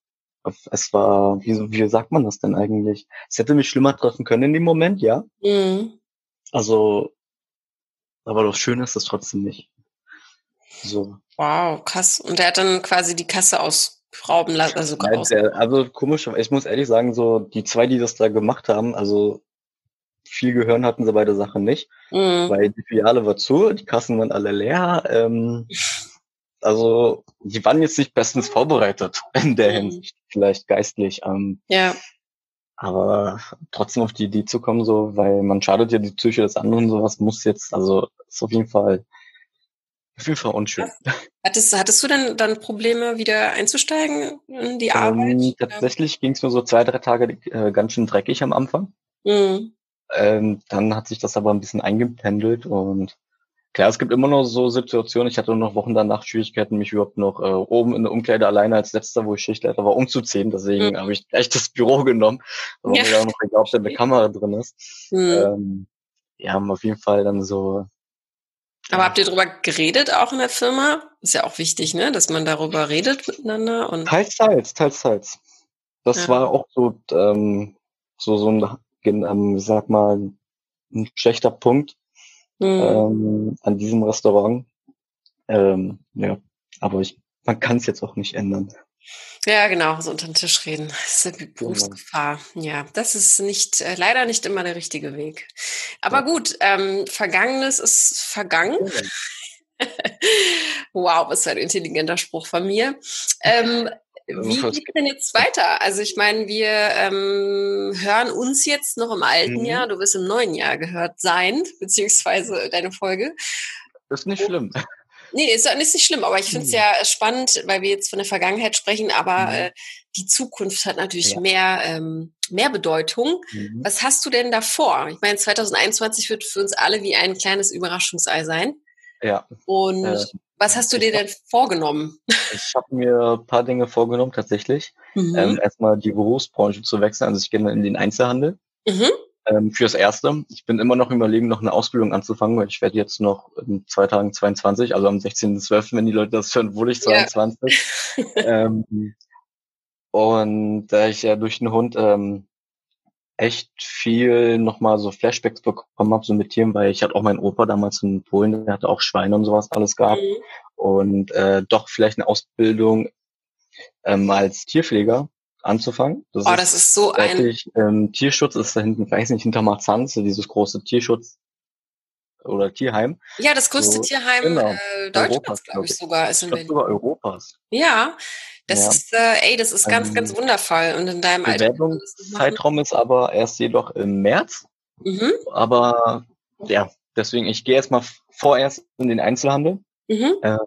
[SPEAKER 2] es war, wie, wie sagt man das denn eigentlich? Es hätte mich schlimmer treffen können in dem Moment, ja. Mhm. Also, aber das Schöne ist es trotzdem nicht. So.
[SPEAKER 1] Wow, krass. Und er hat dann quasi die Kasse ausrauben lassen. Also,
[SPEAKER 2] Nein, der, also komisch, ich muss ehrlich sagen, so die zwei, die das da gemacht haben, also viel Gehirn hatten sie bei der Sache nicht, mhm. weil die Filiale war zu, die Kassen waren alle leer. Ähm, also die waren jetzt nicht bestens vorbereitet in der mhm. Hinsicht, vielleicht geistlich. Ähm,
[SPEAKER 1] ja.
[SPEAKER 2] Aber trotzdem auf die Idee zu kommen, so, weil man schadet ja die Psyche des anderen, sowas muss jetzt, also ist auf jeden Fall auf jeden Fall unschön.
[SPEAKER 1] Hattest, hattest du denn dann Probleme, wieder einzusteigen in die Arbeit? Ähm,
[SPEAKER 2] tatsächlich ging es nur so zwei, drei Tage äh, ganz schön dreckig am Anfang. Mhm. Ähm, dann hat sich das aber ein bisschen eingependelt und klar, es gibt immer noch so Situationen. Ich hatte noch Wochen danach Schwierigkeiten, mich überhaupt noch äh, oben in der Umkleide alleine als letzter, wo ich Schichtleiter war, umzuziehen. Deswegen mhm. habe ich gleich das Büro genommen, weil ja. mir da noch geglaubt, dass eine Kamera drin ist. Mhm. Ähm, ja, haben auf jeden Fall dann so
[SPEAKER 1] aber habt ihr darüber geredet auch in der Firma? Ist ja auch wichtig, ne, dass man darüber redet miteinander und.
[SPEAKER 2] Teils, teils, teils, teils. Das ja. war auch so, ähm, so, so ein, ähm, sag mal, ein schlechter Punkt mhm. ähm, an diesem Restaurant. Ähm, ja, aber ich, man kann es jetzt auch nicht ändern.
[SPEAKER 1] Ja, genau, so unter den Tisch reden. Das ist eine genau. Berufsgefahr. Ja, das ist nicht, äh, leider nicht immer der richtige Weg. Aber ja. gut, ähm, Vergangenes ist vergangen. wow, was für ein intelligenter Spruch von mir. Ähm, wie geht denn jetzt weiter? Also ich meine, wir ähm, hören uns jetzt noch im alten mhm. Jahr, du wirst im neuen Jahr gehört sein, beziehungsweise deine Folge.
[SPEAKER 2] Das ist nicht schlimm.
[SPEAKER 1] Nee, ist, ist nicht schlimm, aber ich finde es hm. ja spannend, weil wir jetzt von der Vergangenheit sprechen, aber mhm. äh, die Zukunft hat natürlich ja. mehr, ähm, mehr Bedeutung. Mhm. Was hast du denn davor? Ich meine, 2021 wird für uns alle wie ein kleines Überraschungsei sein.
[SPEAKER 2] Ja.
[SPEAKER 1] Und äh, was hast du dir denn vorgenommen?
[SPEAKER 2] Ich habe mir ein paar Dinge vorgenommen, tatsächlich. Mhm. Ähm, erstmal die Berufsbranche zu wechseln. Also ich gehe in den Einzelhandel. Mhm. Ähm, fürs Erste. Ich bin immer noch überlegen, noch eine Ausbildung anzufangen, weil ich werde jetzt noch in zwei Tagen 22, also am 16.12., wenn die Leute das hören, wurde ich 22. Ja. ähm, und da ich ja durch den Hund ähm, echt viel nochmal so Flashbacks bekommen habe, so mit Tieren, weil ich hatte auch meinen Opa damals in Polen, der hatte auch Schweine und sowas alles gehabt. Mhm. Und äh, doch vielleicht eine Ausbildung ähm, als Tierpfleger anzufangen.
[SPEAKER 1] Das oh, ist das ist so
[SPEAKER 2] ein... Ähm, Tierschutz ist da hinten, weiß nicht, hinter Marzahn, so dieses große Tierschutz oder Tierheim.
[SPEAKER 1] Ja, das größte so, Tierheim genau, äh, Deutschlands, glaube ich, sogar ist in
[SPEAKER 2] Berlin. sogar Europas.
[SPEAKER 1] Ja, das ja. ist, äh, ey, das ist ganz, ähm, ganz wundervoll. Und in deinem
[SPEAKER 2] Alter. Zeitraum ist aber erst jedoch im März. Mhm. Aber ja, deswegen, ich gehe erstmal vorerst in den Einzelhandel. Mhm. Äh,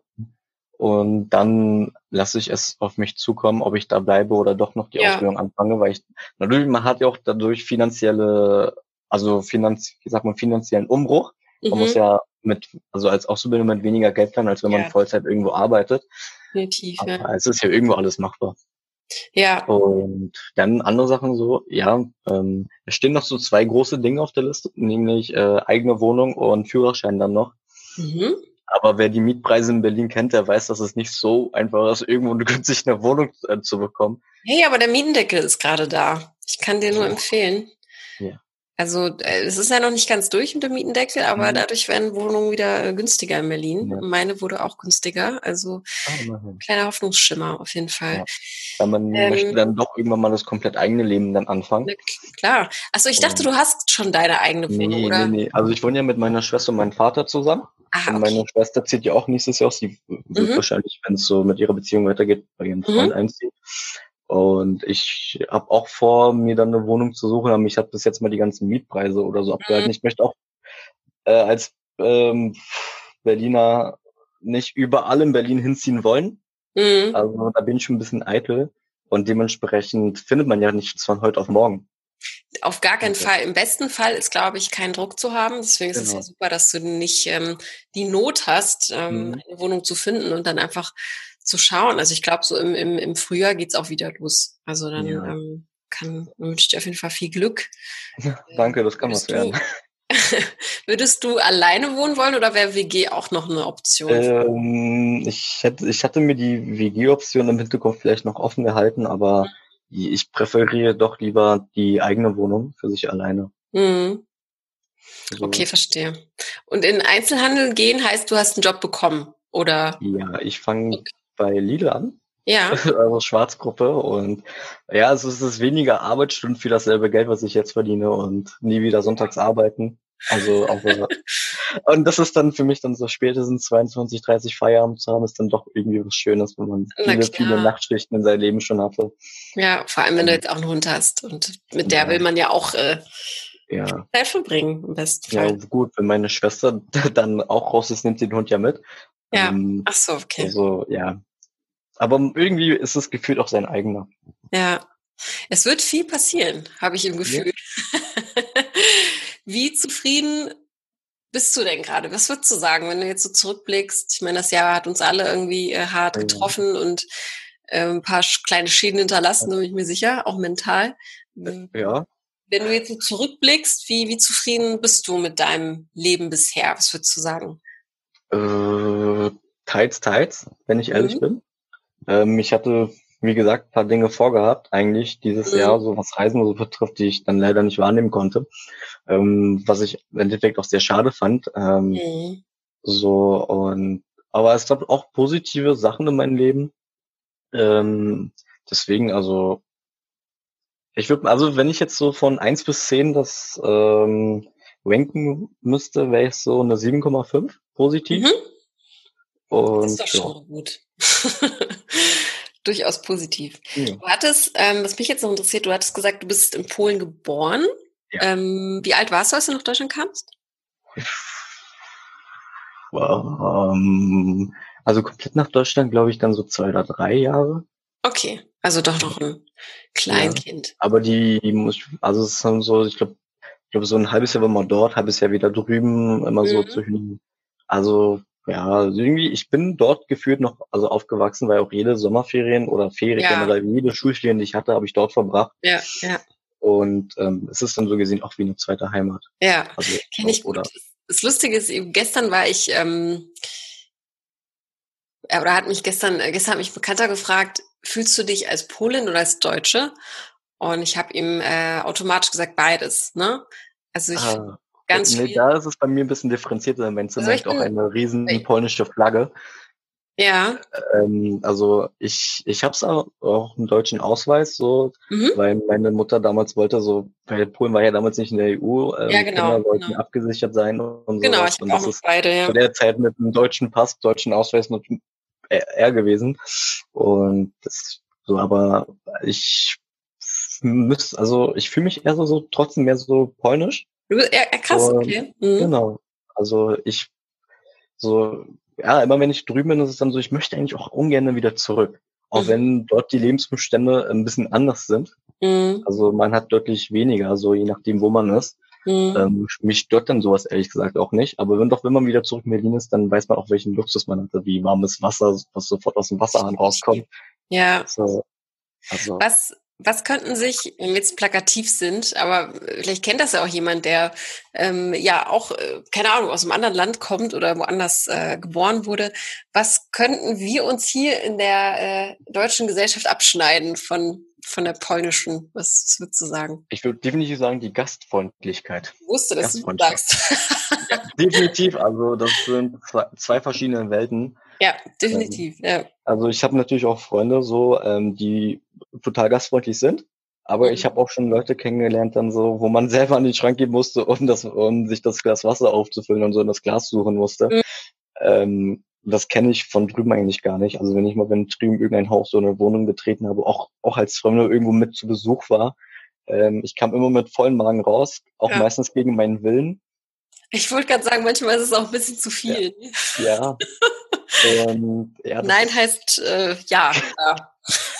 [SPEAKER 2] und dann lasse ich es auf mich zukommen, ob ich da bleibe oder doch noch die ja. Ausbildung anfange, weil ich natürlich, man hat ja auch dadurch finanzielle, also finanz, wie sagt man, finanziellen Umbruch. Mhm. Man muss ja mit, also als Auszubildender mit weniger Geld planen, als wenn ja. man Vollzeit irgendwo arbeitet.
[SPEAKER 1] Definitiv,
[SPEAKER 2] Aber ja. es ist ja irgendwo alles machbar.
[SPEAKER 1] Ja.
[SPEAKER 2] Und dann andere Sachen so, ja, ähm, es stehen noch so zwei große Dinge auf der Liste, nämlich äh, eigene Wohnung und Führerschein dann noch. Mhm. Aber wer die Mietpreise in Berlin kennt, der weiß, dass es nicht so einfach ist, irgendwo günstig eine Wohnung äh, zu bekommen.
[SPEAKER 1] Hey, aber der Mietendeckel ist gerade da. Ich kann dir nur empfehlen. Ja. Also äh, es ist ja noch nicht ganz durch mit dem Mietendeckel, aber mhm. dadurch werden Wohnungen wieder äh, günstiger in Berlin. Ja. Meine wurde auch günstiger. Also ah, kleiner Hoffnungsschimmer auf jeden Fall. Ja.
[SPEAKER 2] Weil man ähm, möchte dann doch irgendwann mal das komplett eigene Leben dann anfangen. Na,
[SPEAKER 1] klar. Achso, ich dachte, du hast schon deine eigene Wohnung, nee, oder? Nee,
[SPEAKER 2] nee. Also ich wohne ja mit meiner Schwester und meinem Vater zusammen. Ah, okay. Und meine Schwester zieht ja auch nächstes Jahr aus. Sie wird mhm. wahrscheinlich, wenn es so mit ihrer Beziehung weitergeht, bei ihrem Freund mhm. einziehen. Und ich habe auch vor, mir dann eine Wohnung zu suchen, aber ich habe bis jetzt mal die ganzen Mietpreise oder so abgehalten. Mhm. Ich möchte auch äh, als ähm, Berliner nicht überall in Berlin hinziehen wollen. Mhm. Also da bin ich schon ein bisschen eitel. Und dementsprechend findet man ja nichts von heute auf morgen.
[SPEAKER 1] Auf gar keinen okay. Fall. Im besten Fall ist, glaube ich, kein Druck zu haben. Deswegen genau. ist es ja genau. super, dass du nicht ähm, die Not hast, ähm, mhm. eine Wohnung zu finden und dann einfach zu schauen. Also ich glaube, so im, im, im Frühjahr geht's auch wieder los. Also dann ja. ähm, kann wünsche ich dir auf jeden Fall viel Glück.
[SPEAKER 2] Ja, danke, das kann was werden.
[SPEAKER 1] Würdest du alleine wohnen wollen oder wäre WG auch noch eine Option?
[SPEAKER 2] Ähm, ich, hätte, ich hatte mir die WG-Option im Hinterkopf vielleicht noch offen gehalten, aber mhm ich präferiere doch lieber die eigene Wohnung für sich alleine. Mhm.
[SPEAKER 1] So. Okay, verstehe. Und in Einzelhandel gehen heißt, du hast einen Job bekommen, oder?
[SPEAKER 2] Ja, ich fange okay. bei Lidl an.
[SPEAKER 1] Ja.
[SPEAKER 2] Also Schwarzgruppe und ja, also es ist weniger Arbeitsstunden für dasselbe Geld, was ich jetzt verdiene und nie wieder sonntags arbeiten. Also auch und das ist dann für mich dann so spätestens 22, 30 Feierabend zu haben, ist dann doch irgendwie was Schönes, wenn man viele, viele Nachtschichten in seinem Leben schon hatte.
[SPEAKER 1] Ja, vor allem wenn du jetzt auch einen Hund hast und mit der ja. will man ja auch äh, ja. Zeit verbringen im besten Fall.
[SPEAKER 2] Ja, gut, wenn meine Schwester dann auch raus ist, nimmt sie den Hund ja mit.
[SPEAKER 1] Ja, ähm, ach so, okay.
[SPEAKER 2] Also ja, aber irgendwie ist es gefühlt auch sein eigener.
[SPEAKER 1] Ja, es wird viel passieren, habe ich im Gefühl. Ja. Wie zufrieden bist du denn gerade? Was würdest du sagen, wenn du jetzt so zurückblickst? Ich meine, das Jahr hat uns alle irgendwie äh, hart getroffen und äh, ein paar kleine Schäden hinterlassen, bin ich mir sicher, auch mental.
[SPEAKER 2] Hm. Ja.
[SPEAKER 1] Wenn du jetzt so zurückblickst, wie, wie zufrieden bist du mit deinem Leben bisher? Was würdest du sagen?
[SPEAKER 2] Äh, teils, teils, wenn ich ehrlich mhm. bin. Ähm, ich hatte wie gesagt, paar Dinge vorgehabt, eigentlich dieses mhm. Jahr, so was Reisen so betrifft, die ich dann leider nicht wahrnehmen konnte. Ähm, was ich im Endeffekt auch sehr schade fand. Ähm, mhm. So, und aber es gab auch positive Sachen in meinem Leben. Ähm, deswegen, also, ich würde, also wenn ich jetzt so von eins bis zehn das ähm, ranken müsste, wäre ich so eine 7,5 positiv. Mhm.
[SPEAKER 1] Und, das ist doch schon ja. gut. durchaus positiv. Ja. Du hattest, ähm, was mich jetzt noch interessiert, du hattest gesagt, du bist in Polen geboren. Ja. Ähm, wie alt warst du, als du nach Deutschland kamst?
[SPEAKER 2] Um, ähm, also komplett nach Deutschland, glaube ich, dann so zwei oder drei Jahre.
[SPEAKER 1] Okay. Also doch noch ein Kleinkind.
[SPEAKER 2] Ja, aber die, die muss, also es dann so, ich glaube, ich glaube, so ein halbes Jahr war man dort, halbes Jahr wieder drüben, immer mhm. so zwischen, also ja, irgendwie, ich bin dort gefühlt noch, also aufgewachsen, weil auch jede Sommerferien oder Ferien ja. generell, jede Schulferien, die ich hatte, habe ich dort verbracht.
[SPEAKER 1] Ja, ja.
[SPEAKER 2] Und ähm, es ist dann so gesehen auch wie eine zweite Heimat.
[SPEAKER 1] Ja, also, kenne ich gut. Das Lustige ist, gestern war ich, ähm, oder hat mich gestern, äh, gestern hat mich Bekannter gefragt, fühlst du dich als Polin oder als Deutsche? Und ich habe ihm äh, automatisch gesagt, beides. Ne? Also ich ah, ganz nee.
[SPEAKER 2] Da ist es bei mir ein bisschen differenzierter. Mein Zimmer also auch eine riesen polnische Flagge.
[SPEAKER 1] Ja.
[SPEAKER 2] Ähm, also ich, ich habe es auch, auch einen deutschen Ausweis, so, mhm. weil meine Mutter damals wollte so, weil Polen war ja damals nicht in der EU,
[SPEAKER 1] ähm, ja, genau,
[SPEAKER 2] Kinder wollten genau. abgesichert sein und
[SPEAKER 1] Genau, sowas. ich und das ist beide, ja.
[SPEAKER 2] Zu der Zeit mit einem deutschen Pass, deutschen Ausweis noch eher gewesen. Und das so, aber ich müsste, also ich fühle mich eher so, so trotzdem mehr so polnisch.
[SPEAKER 1] Ja, krass, und, okay.
[SPEAKER 2] Mhm. Genau. Also ich so ja, immer wenn ich drüben bin, ist es dann so, ich möchte eigentlich auch ungern wieder zurück. Auch mhm. wenn dort die Lebensumstände ein bisschen anders sind. Mhm. Also man hat deutlich weniger, so je nachdem, wo man ist. Mhm. Ähm, mich stört dann sowas ehrlich gesagt auch nicht. Aber wenn doch, wenn man wieder zurück in Berlin ist, dann weiß man auch, welchen Luxus man hatte, wie warmes Wasser, was sofort aus dem Wasserhahn rauskommt.
[SPEAKER 1] Ja. So, also. Was, was könnten sich, wenn wir jetzt plakativ sind, aber vielleicht kennt das ja auch jemand, der ähm, ja auch, äh, keine Ahnung, aus einem anderen Land kommt oder woanders äh, geboren wurde. Was könnten wir uns hier in der äh, deutschen Gesellschaft abschneiden von, von der polnischen? Was, was würdest du sagen?
[SPEAKER 2] Ich würde definitiv sagen, die Gastfreundlichkeit.
[SPEAKER 1] Ich wusste, dass du sagst.
[SPEAKER 2] ja, definitiv, also das sind zwei, zwei verschiedene Welten.
[SPEAKER 1] Ja, definitiv. Ähm, ja.
[SPEAKER 2] Also ich habe natürlich auch Freunde so, ähm, die total gastfreundlich sind. Aber mhm. ich habe auch schon Leute kennengelernt, dann so, wo man selber an den Schrank gehen musste, um, das, um sich das Glas Wasser aufzufüllen und so in das Glas suchen musste. Mhm. Ähm, das kenne ich von drüben eigentlich gar nicht. Also wenn ich mal, wenn drüben irgendein Haus so eine Wohnung betreten habe, auch, auch als Fremder irgendwo mit zu Besuch war, ähm, ich kam immer mit vollen Magen raus, auch ja. meistens gegen meinen Willen.
[SPEAKER 1] Ich wollte gerade sagen, manchmal ist es auch ein bisschen zu viel.
[SPEAKER 2] Ja. ja. Und, ja
[SPEAKER 1] Nein heißt äh, ja.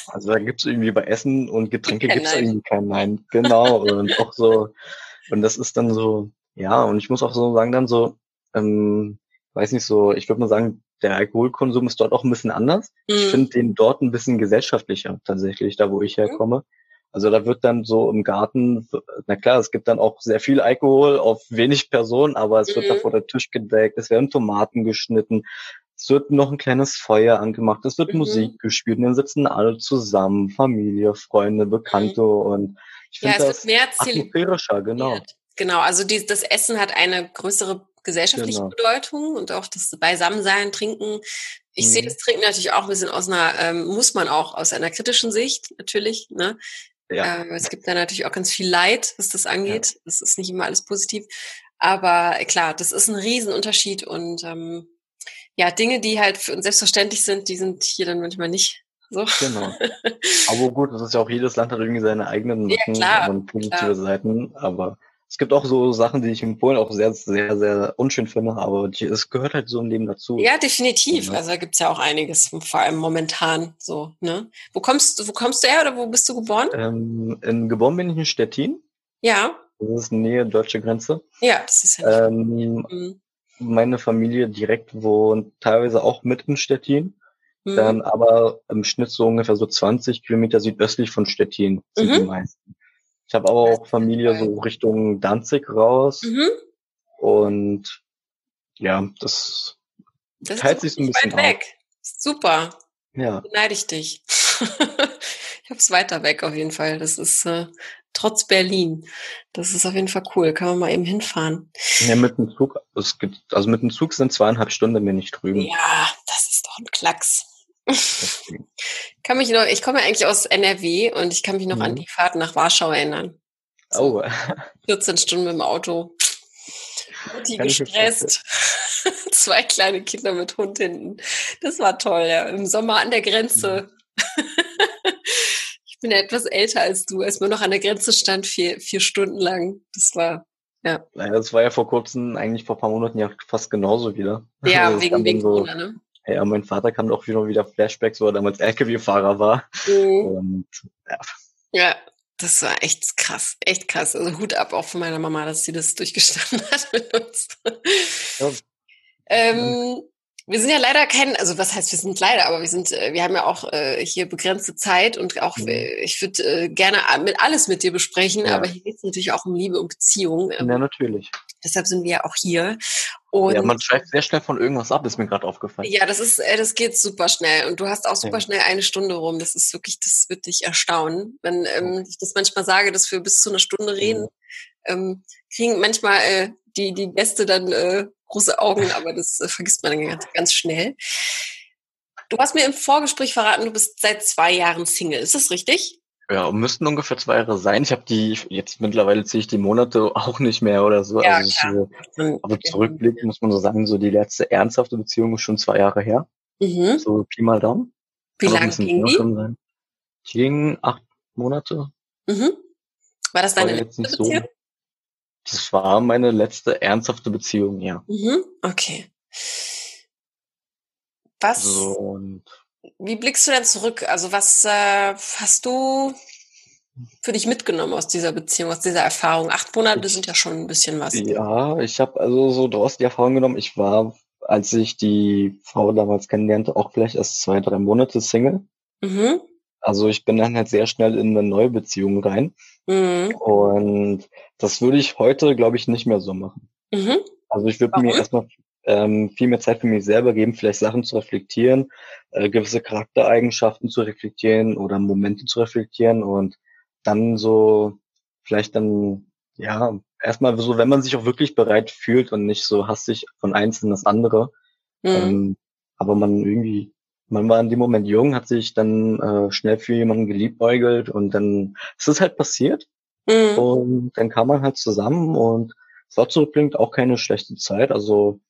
[SPEAKER 2] Also da gibt's irgendwie bei Essen und Getränke gibt's Nein. irgendwie kein Nein. Genau. und auch so, und das ist dann so, ja, und ich muss auch so sagen, dann so, ähm, weiß nicht so, ich würde mal sagen, der Alkoholkonsum ist dort auch ein bisschen anders. Mhm. Ich finde den dort ein bisschen gesellschaftlicher tatsächlich, da wo ich mhm. herkomme. Also da wird dann so im Garten, na klar, es gibt dann auch sehr viel Alkohol auf wenig Personen, aber es mhm. wird da mhm. vor der Tisch gedeckt, es werden Tomaten geschnitten, es wird noch ein kleines Feuer angemacht, es wird mhm. Musik gespielt und dann sitzen alle zusammen, Familie, Freunde, Bekannte mhm. und
[SPEAKER 1] ich finde ja, das mehr
[SPEAKER 2] atmosphärischer, genau.
[SPEAKER 1] Genau, also die, das Essen hat eine größere gesellschaftliche genau. Bedeutung und auch das Beisammensein, Trinken. Ich mhm. sehe das Trinken natürlich auch ein bisschen aus einer, ähm, muss man auch aus einer kritischen Sicht natürlich, ne? Ja. Äh, es gibt da natürlich auch ganz viel Leid, was das angeht. Ja. Das ist nicht immer alles positiv. Aber klar, das ist ein Riesenunterschied und ähm, ja, Dinge, die halt für uns selbstverständlich sind, die sind hier dann manchmal nicht so.
[SPEAKER 2] Genau. Aber gut, das ist ja auch jedes Land hat irgendwie seine eigenen ja, und positive klar. Seiten. Aber es gibt auch so Sachen, die ich in Polen auch sehr, sehr, sehr unschön finde, aber es gehört halt so im Leben dazu.
[SPEAKER 1] Ja, definitiv. Ja. Also da gibt's ja auch einiges, vor allem momentan so, ne? Wo kommst du, wo kommst du her oder wo bist du geboren?
[SPEAKER 2] Ähm, in, geboren bin ich in Stettin.
[SPEAKER 1] Ja.
[SPEAKER 2] Das ist Nähe deutsche Grenze.
[SPEAKER 1] Ja, das ist ja
[SPEAKER 2] ähm, mhm meine Familie direkt wohnt teilweise auch mit in Stettin. Mhm. Dann aber im Schnitt so ungefähr so 20 Kilometer südöstlich von Stettin sind mhm. die meisten. Ich habe aber auch Familie so Richtung Danzig raus. Mhm. Und ja, das, das teilt sich so ein bisschen
[SPEAKER 1] weit weg. Super.
[SPEAKER 2] Ja.
[SPEAKER 1] Beneide ich dich. ich hab's weiter weg auf jeden Fall. Das ist äh, trotz Berlin. Das ist auf jeden Fall cool. Kann man mal eben hinfahren.
[SPEAKER 2] Ja, mit dem Zug, es gibt, also mit dem Zug sind zweieinhalb Stunden bin ich drüben.
[SPEAKER 1] Ja, das ist doch ein Klacks. kann mich noch, ich komme eigentlich aus NRW und ich kann mich noch mhm. an die Fahrt nach Warschau erinnern.
[SPEAKER 2] So, oh.
[SPEAKER 1] 14 Stunden mit dem Auto. Mutti gestresst. Zwei kleine Kinder mit Hund hinten. Das war toll, ja. Im Sommer an der Grenze. Mhm. Ich bin ja etwas älter als du, als man noch an der Grenze stand, vier, vier Stunden lang. Das war, ja.
[SPEAKER 2] Naja, das war ja vor kurzem, eigentlich vor ein paar Monaten ja fast genauso wieder.
[SPEAKER 1] Ja, also wegen, wegen so, Corona, ne?
[SPEAKER 2] Ja, mein Vater kann auch wieder, wieder Flashbacks, wo er damals LKW-Fahrer war. Mhm. Und,
[SPEAKER 1] ja. ja, das war echt krass, echt krass. Also Hut ab auch von meiner Mama, dass sie das durchgestanden hat mit uns. Ja. ähm, wir sind ja leider kein, also was heißt, wir sind leider, aber wir sind, äh, wir haben ja auch äh, hier begrenzte Zeit und auch, mhm. Äh, ich würde äh, gerne mit alles mit dir besprechen, ja. aber hier geht es natürlich auch um Liebe und Beziehung.
[SPEAKER 2] Ähm, ja, natürlich.
[SPEAKER 1] Deshalb sind wir ja auch hier.
[SPEAKER 2] Und ja, man schreibt sehr schnell von irgendwas ab, ist mir gerade aufgefallen.
[SPEAKER 1] Ja, das ist, äh, das geht super schnell. Und du hast auch super ja. schnell eine Stunde rum. Das ist wirklich, das wird dich erstaunen. Wenn ähm, ich das manchmal sage, dass wir bis zu einer Stunde reden, ähm, kriegen manchmal äh, die, die Gäste dann äh, große Augen, aber das äh, vergisst man dann ganz, ganz schnell. Du hast mir im Vorgespräch verraten, du bist seit zwei Jahren Single. Ist das richtig?
[SPEAKER 2] Ja, müssten ungefähr zwei Jahre sein. Ich habe die, jetzt mittlerweile ziehe ich die Monate auch nicht mehr oder so. Ja, also klar. So, aber zurückblicken muss man so sagen, so die letzte ernsthafte Beziehung ist schon zwei Jahre her. Mhm. So Pi mal Daumen.
[SPEAKER 1] Wie lange ging die? Sein.
[SPEAKER 2] Die ging acht Monate.
[SPEAKER 1] Mhm. War das deine letzte Beziehung? So.
[SPEAKER 2] Das war meine letzte ernsthafte Beziehung, ja.
[SPEAKER 1] Mhm. Okay. Was? So, wie blickst du denn zurück? Also was äh, hast du für dich mitgenommen aus dieser Beziehung, aus dieser Erfahrung? Acht Monate sind ja schon ein bisschen was.
[SPEAKER 2] Ja, ich habe also so daraus die Erfahrung genommen. Ich war, als ich die Frau damals kennenlernte, auch vielleicht erst zwei, drei Monate Single. Mhm. Also ich bin dann halt sehr schnell in eine neue Beziehung rein. Mhm. Und das würde ich heute, glaube ich, nicht mehr so machen. Mhm. Also ich würde mir erstmal ähm, viel mehr Zeit für mich selber geben, vielleicht Sachen zu reflektieren, äh, gewisse Charaktereigenschaften zu reflektieren oder Momente zu reflektieren und dann so vielleicht dann, ja, erstmal so, wenn man sich auch wirklich bereit fühlt und nicht so hastig von eins in das andere. Mhm. Ähm, aber man irgendwie, man war in dem Moment jung, hat sich dann äh, schnell für jemanden geliebäugelt und dann ist es halt passiert. Mhm. Und dann kam man halt zusammen und es war zurückblickend auch keine schlechte Zeit. Also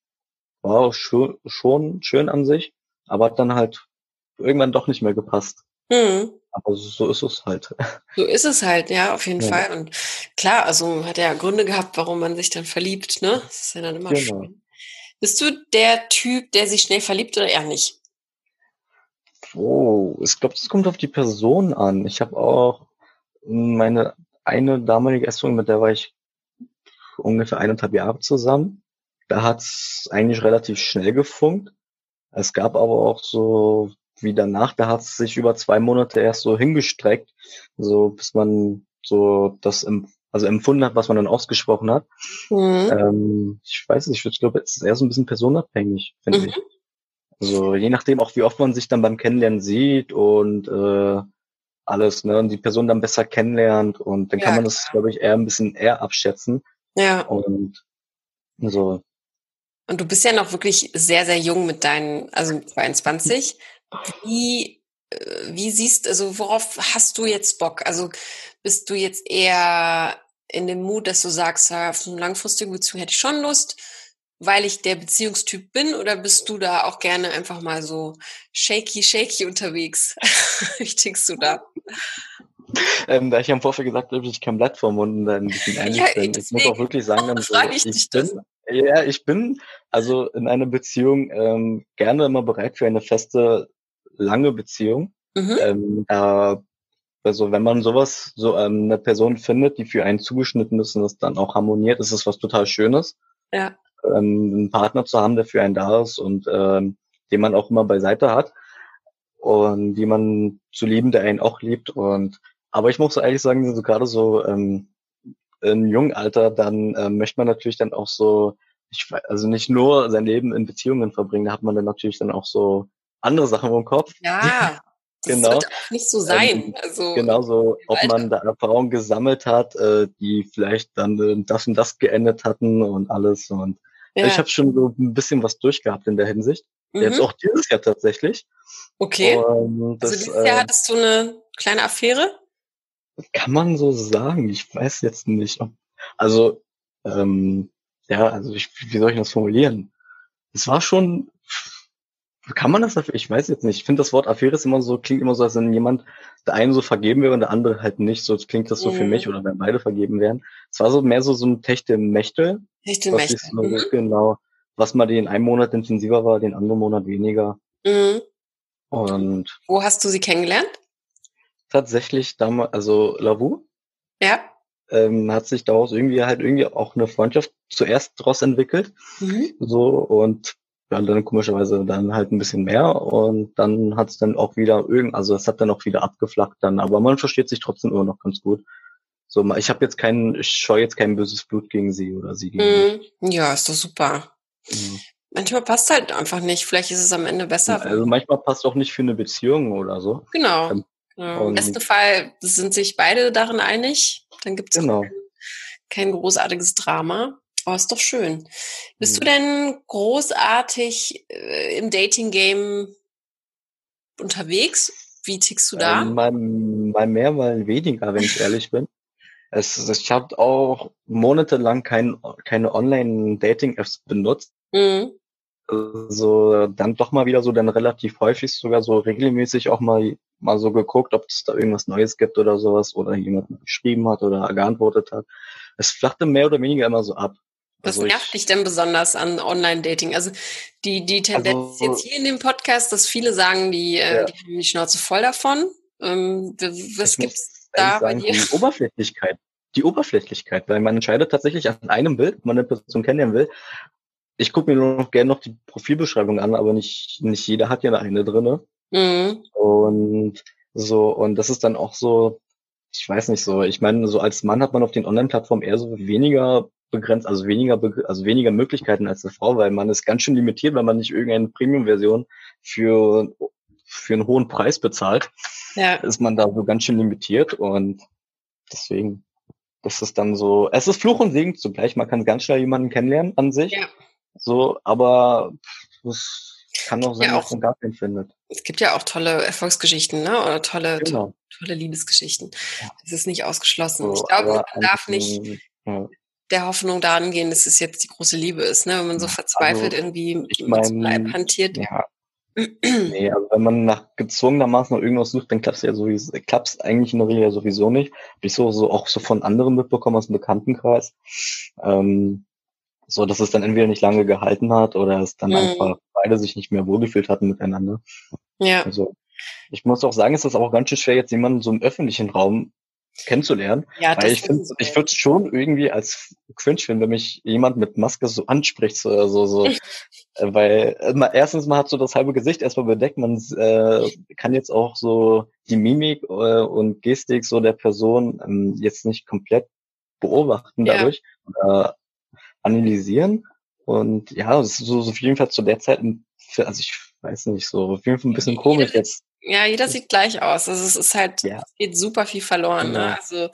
[SPEAKER 2] war schon, schon schön an sich, aber hat dann halt irgendwann doch nicht mehr gepasst. Mhm. Aber so ist es halt.
[SPEAKER 1] So ist es halt, ja, auf jeden ja. Fall. Und klar, also hat er ja Gründe gehabt, warum man sich dann verliebt, ne? Das ist ja dann immer genau. schön. Bist du der Typ, der sich schnell verliebt oder eher nicht?
[SPEAKER 2] Oh, ich glaube, das kommt auf die Person an. Ich habe auch meine eine damalige Essung, mit der war ich ungefähr eineinhalb Jahre zusammen. Da hat's eigentlich relativ schnell gefunkt. Es gab aber auch so wie danach, da hat's sich über zwei Monate erst so hingestreckt, so bis man so das im, also empfunden hat, was man dann ausgesprochen hat. Mhm. Ähm, ich weiß nicht, ich glaube, es ist eher so ein bisschen personabhängig, finde mhm. ich. Also je nachdem auch, wie oft man sich dann beim Kennenlernen sieht und äh, alles, ne, und die Person dann besser kennenlernt und dann ja, kann man das, glaube ich, eher ein bisschen eher abschätzen.
[SPEAKER 1] Ja.
[SPEAKER 2] Und so,
[SPEAKER 1] und du bist ja noch wirklich sehr, sehr jung mit deinen, also 22. Wie, äh, wie siehst, also worauf hast du jetzt Bock? Also bist du jetzt eher in dem Mut, dass du sagst, auf eine langfristige Beziehung hätte ich schon Lust, weil ich der Beziehungstyp bin, oder bist du da auch gerne einfach mal so shaky, shaky unterwegs? wie tickst du da?
[SPEAKER 2] Ähm, da ich am Vorfeld gesagt habe, ich kein Blatt vom Mund ein bisschen einig ja, bin. Ich muss auch wirklich sagen, dann so, ich, ich bin, ja, ich bin also in einer Beziehung ähm, gerne immer bereit für eine feste, lange Beziehung. Mhm. Ähm, äh, also wenn man sowas, so ähm, eine Person findet, die für einen zugeschnitten ist und das dann auch harmoniert, ist es was total Schönes.
[SPEAKER 1] Ja.
[SPEAKER 2] Ähm, einen Partner zu haben, der für einen da ist und ähm, den man auch immer beiseite hat und die man zu lieben, der einen auch liebt. Und aber ich muss ehrlich sagen, so gerade so ähm, im jungen Alter, dann äh, möchte man natürlich dann auch so, ich weiß, also nicht nur sein Leben in Beziehungen verbringen, da hat man dann natürlich dann auch so andere Sachen im Kopf.
[SPEAKER 1] Ja. Das genau. wird auch nicht so sein. Ähm,
[SPEAKER 2] also, genau so, ob man da Erfahrungen gesammelt hat, äh, die vielleicht dann äh, das und das geendet hatten und alles. Und ja. ich habe schon so ein bisschen was durchgehabt in der Hinsicht. Mhm. Jetzt auch dieses Jahr tatsächlich.
[SPEAKER 1] Okay. Und das, also dieses Jahr äh, hattest du eine kleine Affäre?
[SPEAKER 2] Kann man so sagen. Ich weiß jetzt nicht. Also, ähm, ja, also ich, wie soll ich das formulieren? Es war schon, kann man das dafür? Ich weiß jetzt nicht. Ich finde das Wort Affäre ist immer so, klingt immer so, als wenn jemand der eine so vergeben wäre und der andere halt nicht. So klingt das so mhm. für mich oder wenn beide vergeben wären. Es war so mehr so so ein Techtelmechtel.
[SPEAKER 1] Techtelmechtel.
[SPEAKER 2] So, mhm. Genau. Was mal den einen Monat intensiver war, den anderen Monat weniger.
[SPEAKER 1] Mhm. Und wo hast du sie kennengelernt?
[SPEAKER 2] Tatsächlich damals, also Lavu.
[SPEAKER 1] Ja.
[SPEAKER 2] Ähm, hat sich daraus irgendwie halt irgendwie auch eine Freundschaft zuerst draus entwickelt. Mhm. So und ja, dann komischerweise dann halt ein bisschen mehr und dann hat es dann auch wieder irgend, also es hat dann auch wieder abgeflacht dann, aber man versteht sich trotzdem immer noch ganz gut. So, ich habe jetzt keinen, ich scheue jetzt kein böses Blut gegen sie oder sie gegen
[SPEAKER 1] mm, Ja, ist doch super. Mhm. Manchmal passt halt einfach nicht. Vielleicht ist es am Ende besser.
[SPEAKER 2] Also manchmal passt auch nicht für eine Beziehung oder so.
[SPEAKER 1] Genau. Ähm, genau. Im besten Fall sind sich beide darin einig. Dann gibt es genau. kein, kein großartiges Drama. Oh, ist doch schön. Bist mhm. du denn großartig äh, im Dating-Game unterwegs? Wie tickst du da?
[SPEAKER 2] Ähm, mal, mal mehr, mal weniger, wenn ich ehrlich bin. Es, ich habe auch monatelang kein, keine Online-Dating-Apps benutzt. Mhm. Also dann doch mal wieder so dann relativ häufig sogar so regelmäßig auch mal mal so geguckt, ob es da irgendwas Neues gibt oder sowas oder jemand geschrieben hat oder geantwortet hat. Es flachte mehr oder weniger immer so ab.
[SPEAKER 1] Was also nervt dich denn besonders an Online-Dating? Also die, die Tendenz also, jetzt hier in dem Podcast, dass viele sagen, die, äh, ja. die haben die Schnauze voll davon. Ähm, was ich gibt's da
[SPEAKER 2] sagen, bei dir? Die Oberflächlichkeit. Die Oberflächlichkeit, weil man entscheidet tatsächlich an einem Bild, wenn man eine Person kennenlernen will. Ich gucke mir nur noch gerne noch die Profilbeschreibung an, aber nicht, nicht jeder hat ja eine drinne. Mhm. Und so, und das ist dann auch so, ich weiß nicht so, ich meine, so als Mann hat man auf den Online-Plattformen eher so weniger begrenzt, also weniger, also weniger Möglichkeiten als eine Frau, weil man ist ganz schön limitiert, wenn man nicht irgendeine Premium-Version für, für einen hohen Preis bezahlt. Ja. Ist man da so ganz schön limitiert und deswegen, das ist dann so, es ist Fluch und Segen zugleich. Man kann ganz schnell jemanden kennenlernen an sich. Ja. So, aber es kann auch sein, ja auch, dass man gar keinen findet.
[SPEAKER 1] Es gibt ja auch tolle Erfolgsgeschichten, ne? Oder tolle, genau. tolle Liebesgeschichten. Das ist nicht ausgeschlossen. So, ich glaube, man darf nicht, ja der Hoffnung daran gehen, dass es jetzt die große Liebe ist, ne? Wenn man so verzweifelt also, irgendwie
[SPEAKER 2] ich mein, Leib hantiert. Ja. nee, also wenn man nach gezwungenermaßen noch irgendwas sucht, dann klappt es ja sowieso, klappt eigentlich in der Regel ja sowieso nicht. Hab ich so, so auch so von anderen mitbekommen aus dem Bekanntenkreis. Ähm, so, dass es dann entweder nicht lange gehalten hat oder es dann mhm. einfach beide sich nicht mehr wohlgefühlt hatten miteinander. Ja. Also, ich muss auch sagen, es ist auch ganz schön schwer, jetzt jemanden so im öffentlichen Raum kennenzulernen. Ja, weil ich finde, ich würde es schon irgendwie als cringe finden, wenn mich jemand mit Maske so anspricht, so, so, so. Äh, weil äh, erstens man hat so das halbe Gesicht erstmal bedeckt, man äh, kann jetzt auch so die Mimik äh, und Gestik so der Person ähm, jetzt nicht komplett beobachten dadurch ja. äh, analysieren. Und ja, das ist so, so auf jeden Fall zu der Zeit, also ich weiß nicht, so auf jeden Fall ein bisschen komisch jetzt
[SPEAKER 1] ja, jeder sieht gleich aus. Also es ist halt, ja. es geht super viel verloren. Ne? Also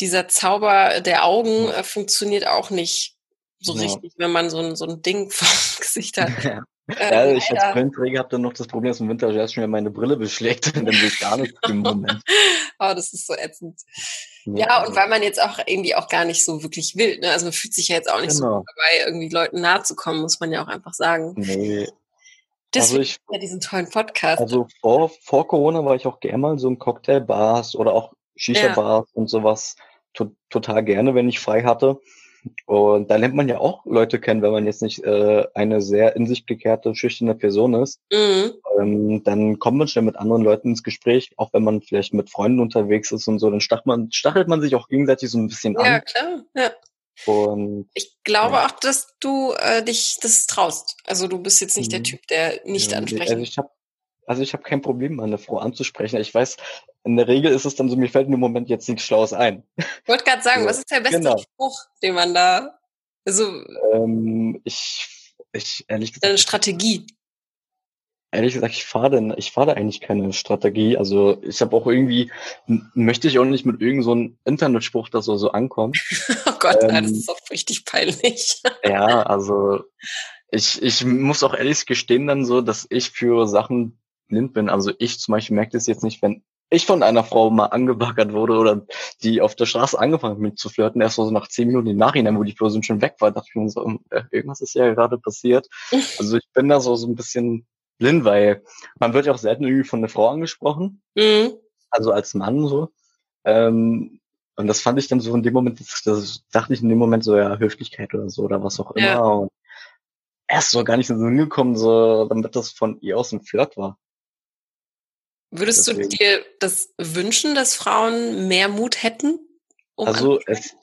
[SPEAKER 1] dieser Zauber der Augen äh, funktioniert auch nicht so ja. richtig, wenn man so ein, so ein Ding vor dem Gesicht hat.
[SPEAKER 2] Ja. Äh, ja, ich als Brillenträger habe dann noch das Problem, dass im Winter erst schon meine Brille beschlägt und dann sehe ich gar nicht im Moment.
[SPEAKER 1] oh, das ist so ätzend. Ja, ja, und also weil man jetzt auch irgendwie auch gar nicht so wirklich will. Ne? Also man fühlt sich ja jetzt auch nicht genau. so dabei, irgendwie Leuten nahe zu kommen, muss man ja auch einfach sagen. Nee, Deswegen also ich, ja diesen tollen Podcast.
[SPEAKER 2] Also vor, vor Corona war ich auch gerne mal so in Cocktailbars oder auch Shisha-Bars ja. und sowas to total gerne, wenn ich frei hatte. Und da lernt man ja auch Leute kennen, wenn man jetzt nicht äh, eine sehr in sich gekehrte, schüchterne Person ist. Mhm. Ähm, dann kommt man schnell mit anderen Leuten ins Gespräch, auch wenn man vielleicht mit Freunden unterwegs ist und so, dann stachelt man, stachelt man sich auch gegenseitig so ein bisschen
[SPEAKER 1] an. Ja, klar. Ja. Und ich glaube ja. auch, dass du äh, dich das traust. Also du bist jetzt nicht mhm. der Typ, der nicht ja, ansprechen.
[SPEAKER 2] Also ich habe also ich habe kein Problem, meine Frau anzusprechen. Ich weiß, in der Regel ist es dann so, mir fällt in dem Moment jetzt nichts Schlaues ein.
[SPEAKER 1] Ich wollte gerade sagen, so, was ist der beste genau. Spruch, den man da also
[SPEAKER 2] ähm, ich, ich ehrlich
[SPEAKER 1] gesagt. Deine Strategie.
[SPEAKER 2] Ehrlich gesagt, ich fahre ich fahre eigentlich keine Strategie. Also ich habe auch irgendwie, möchte ich auch nicht mit irgendeinem so Internetspruch, das so, so ankommt.
[SPEAKER 1] oh Gott, ähm, nein, das ist auch richtig peinlich.
[SPEAKER 2] ja, also ich, ich muss auch ehrlich gestehen dann so, dass ich für Sachen blind bin. Also ich zum Beispiel merke das jetzt nicht, wenn ich von einer Frau mal angebaggert wurde oder die auf der Straße angefangen hat mit zu flirten, erst so nach zehn Minuten im Nachhinein, wo die Person schon weg war, dachte ich mir so, äh, irgendwas ist ja gerade passiert. Also ich bin da so, so ein bisschen blind, weil man wird ja auch selten irgendwie von einer Frau angesprochen. Mhm. Also als Mann so. Ähm, und das fand ich dann so in dem Moment, das, das dachte ich in dem Moment so, ja, Höflichkeit oder so oder was auch immer. Ja. Und erst so gar nicht so hingekommen, so, damit das von ihr aus ein Flirt war.
[SPEAKER 1] Würdest Deswegen. du dir das wünschen, dass Frauen mehr Mut hätten?
[SPEAKER 2] Um also es,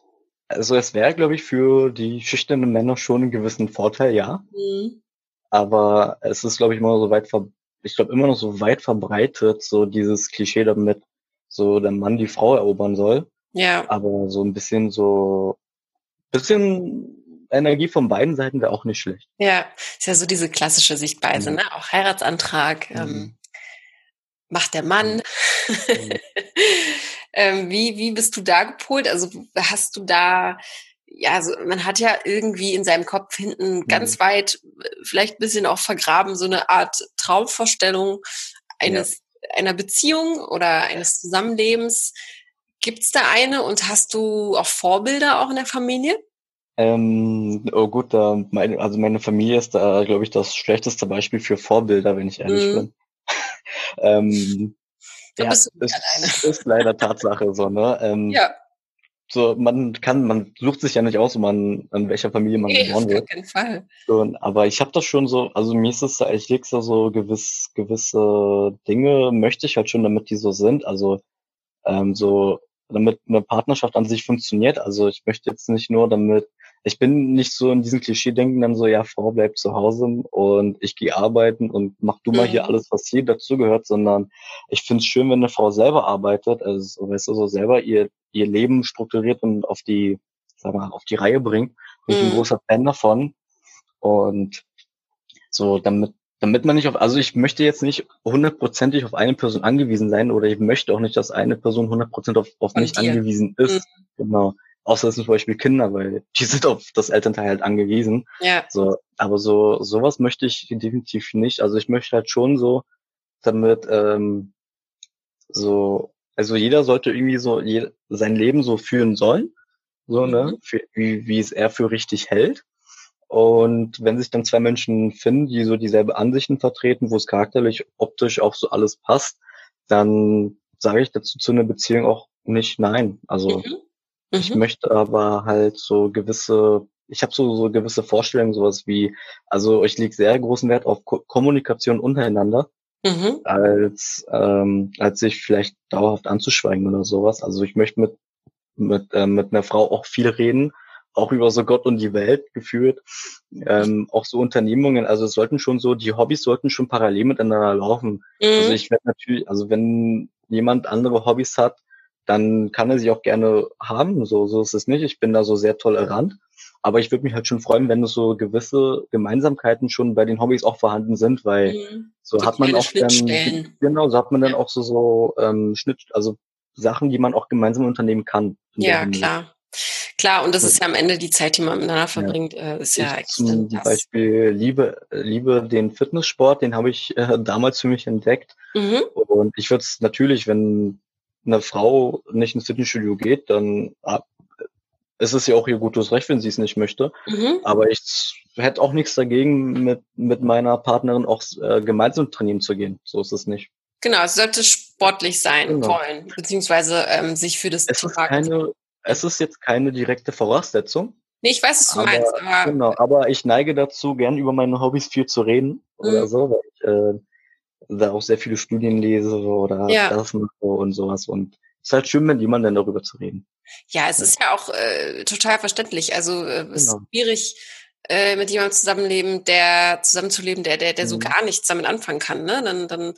[SPEAKER 2] also es wäre, glaube ich, für die schüchternen Männer schon einen gewissen Vorteil, ja. Mhm. Aber es ist, glaube ich, immer so weit ver ich glaube immer noch so weit verbreitet, so dieses Klischee damit, so der Mann die Frau erobern soll.
[SPEAKER 1] Ja.
[SPEAKER 2] Aber so ein bisschen so, bisschen Energie von beiden Seiten wäre auch nicht schlecht.
[SPEAKER 1] Ja, ist ja so diese klassische Sichtweise, mhm. ne? Auch Heiratsantrag, ähm, mhm. ähm, macht der Mann. Mhm. ähm, wie, wie bist du da gepolt? Also hast du da ja, also man hat ja irgendwie in seinem Kopf hinten mhm. ganz weit, vielleicht ein bisschen auch vergraben, so eine Art Traumvorstellung eines, ja. einer Beziehung oder eines Zusammenlebens. Gibt's da eine und hast du auch Vorbilder auch in der Familie?
[SPEAKER 2] Ähm, oh gut, da meine, also meine Familie ist da, glaube ich, das schlechteste Beispiel für Vorbilder, wenn ich ehrlich mhm. bin. ähm, da ja, bist du ist, alleine. ist leider Tatsache so, ne? Ähm, ja so, man kann, man sucht sich ja nicht aus, man, an welcher Familie man nee, geboren wird. Auf keinen Fall. So, aber ich habe das schon so, also mir ist es, ich leg's da so gewiss, gewisse Dinge möchte ich halt schon, damit die so sind. Also ähm, so, damit eine Partnerschaft an sich funktioniert. Also ich möchte jetzt nicht nur damit ich bin nicht so in diesem Klischee-Denken dann so, ja, Frau bleibt zu Hause und ich gehe arbeiten und mach du mal hier mhm. alles, was hier dazu gehört, sondern ich finde es schön, wenn eine Frau selber arbeitet, also weißt du, so selber ihr, ihr Leben strukturiert und auf die, sag mal, auf die Reihe bringt. Bin ich ein mhm. großer Fan davon. Und so, damit, damit man nicht auf, also ich möchte jetzt nicht hundertprozentig auf eine Person angewiesen sein oder ich möchte auch nicht, dass eine Person hundertprozentig auf, auf mich angewiesen ist. Mhm. Genau. Außer es sind zum Beispiel Kinder, weil die sind auf das Elternteil halt angewiesen. Ja. So, aber so sowas möchte ich definitiv nicht. Also ich möchte halt schon so, damit ähm, so, also jeder sollte irgendwie so je, sein Leben so führen sollen, so ne, mhm. ne, für, wie wie es er für richtig hält. Und wenn sich dann zwei Menschen finden, die so dieselbe Ansichten vertreten, wo es charakterlich, optisch auch so alles passt, dann sage ich dazu zu einer Beziehung auch nicht nein. Also mhm. Mhm. Ich möchte aber halt so gewisse, ich habe so, so gewisse Vorstellungen, sowas wie, also ich lege sehr großen Wert auf Ko Kommunikation untereinander, mhm. als, ähm, als sich vielleicht dauerhaft anzuschweigen oder sowas. Also ich möchte mit, mit, äh, mit einer Frau auch viel reden, auch über so Gott und die Welt geführt, ähm, auch so Unternehmungen, also es sollten schon so, die Hobbys sollten schon parallel miteinander laufen. Also mhm. Also ich werde natürlich, also wenn jemand andere Hobbys hat, dann kann er sich auch gerne haben. So, so ist es nicht. Ich bin da so sehr tolerant. Aber ich würde mich halt schon freuen, wenn es so gewisse Gemeinsamkeiten schon bei den Hobbys auch vorhanden sind, weil mhm. so, hat man auch dann, genau, so hat man dann auch so, so ähm, Schnitt, also Sachen, die man auch gemeinsam unternehmen kann.
[SPEAKER 1] Ja, klar. Klar, und das ist ja am Ende die Zeit, die man miteinander verbringt, ja. Äh, ist ja
[SPEAKER 2] ich Zum das. Beispiel liebe, liebe den Fitnesssport, den habe ich äh, damals für mich entdeckt. Mhm. Und ich würde es natürlich, wenn eine Frau nicht ins Fitnessstudio geht, dann ah, ist es ja auch ihr gutes Recht, wenn sie es nicht möchte. Mhm. Aber ich hätte auch nichts dagegen, mit, mit meiner Partnerin auch äh, gemeinsam trainieren zu gehen. So ist es nicht.
[SPEAKER 1] Genau, es sollte sportlich sein genau. wollen, beziehungsweise ähm, sich für das
[SPEAKER 2] es Ist keine, es ist jetzt keine direkte Voraussetzung.
[SPEAKER 1] Nee, ich weiß, was du aber, meinst.
[SPEAKER 2] Aber genau, aber ich neige dazu, gern über meine Hobbys viel zu reden mhm. oder so, weil ich äh, da auch sehr viele Studien lese oder ja. das und sowas. Und es ist halt schön, mit jemandem darüber zu reden.
[SPEAKER 1] Ja, es ja. ist ja auch äh, total verständlich. Also äh, es genau. ist schwierig, äh, mit jemandem zusammenleben, der zusammenzuleben, der, der, der mhm. so gar nichts damit anfangen kann. Ne? Dann, dann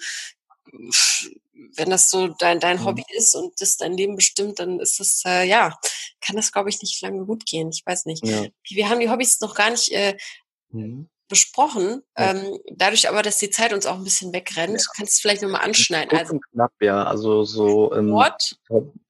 [SPEAKER 1] wenn das so dein, dein mhm. Hobby ist und das dein Leben bestimmt, dann ist das, äh, ja, kann das, glaube ich, nicht lange gut gehen. Ich weiß nicht. Ja. Wir haben die Hobbys noch gar nicht äh, mhm besprochen. Ja. Ähm, dadurch aber, dass die Zeit uns auch ein bisschen wegrennt, ja. kannst du vielleicht nochmal anschneiden.
[SPEAKER 2] Also knapp, ja, also so ähm, Sport.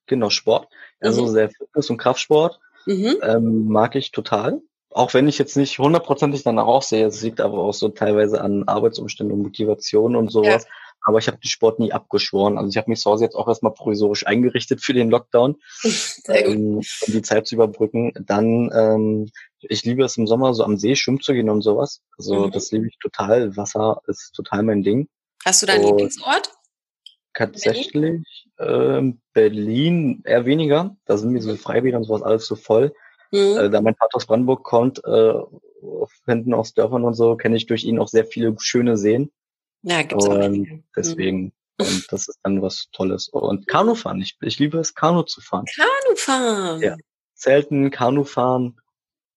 [SPEAKER 2] Genau, Sport. Also mhm. sehr Fitness und Kraftsport mhm. ähm, mag ich total. Auch wenn ich jetzt nicht hundertprozentig danach aussehe, es liegt aber auch so teilweise an Arbeitsumständen und Motivation und sowas. Ja. Aber ich habe den Sport nie abgeschworen. Also ich habe mich zu Hause jetzt auch erstmal provisorisch eingerichtet für den Lockdown, ähm, um die Zeit zu überbrücken. Dann ähm, ich liebe es im Sommer so am See schwimmen zu gehen und sowas. Also mhm. das liebe ich total. Wasser ist total mein Ding.
[SPEAKER 1] Hast du deinen und Lieblingsort?
[SPEAKER 2] Tatsächlich Berlin? Äh, Berlin eher weniger. Da sind mir so Freibäder und sowas alles so voll. Mhm. Äh, da mein Vater aus Brandenburg kommt, äh, hinten aus Dörfern und so, kenne ich durch ihn auch sehr viele schöne Seen. Ja, gibt's und auch. Mhm. Deswegen, und das ist dann was Tolles. Und Kanufahren, ich, ich liebe es, Kanu zu fahren.
[SPEAKER 1] Kanufahren?
[SPEAKER 2] Ja. Zelten, Kanufahren.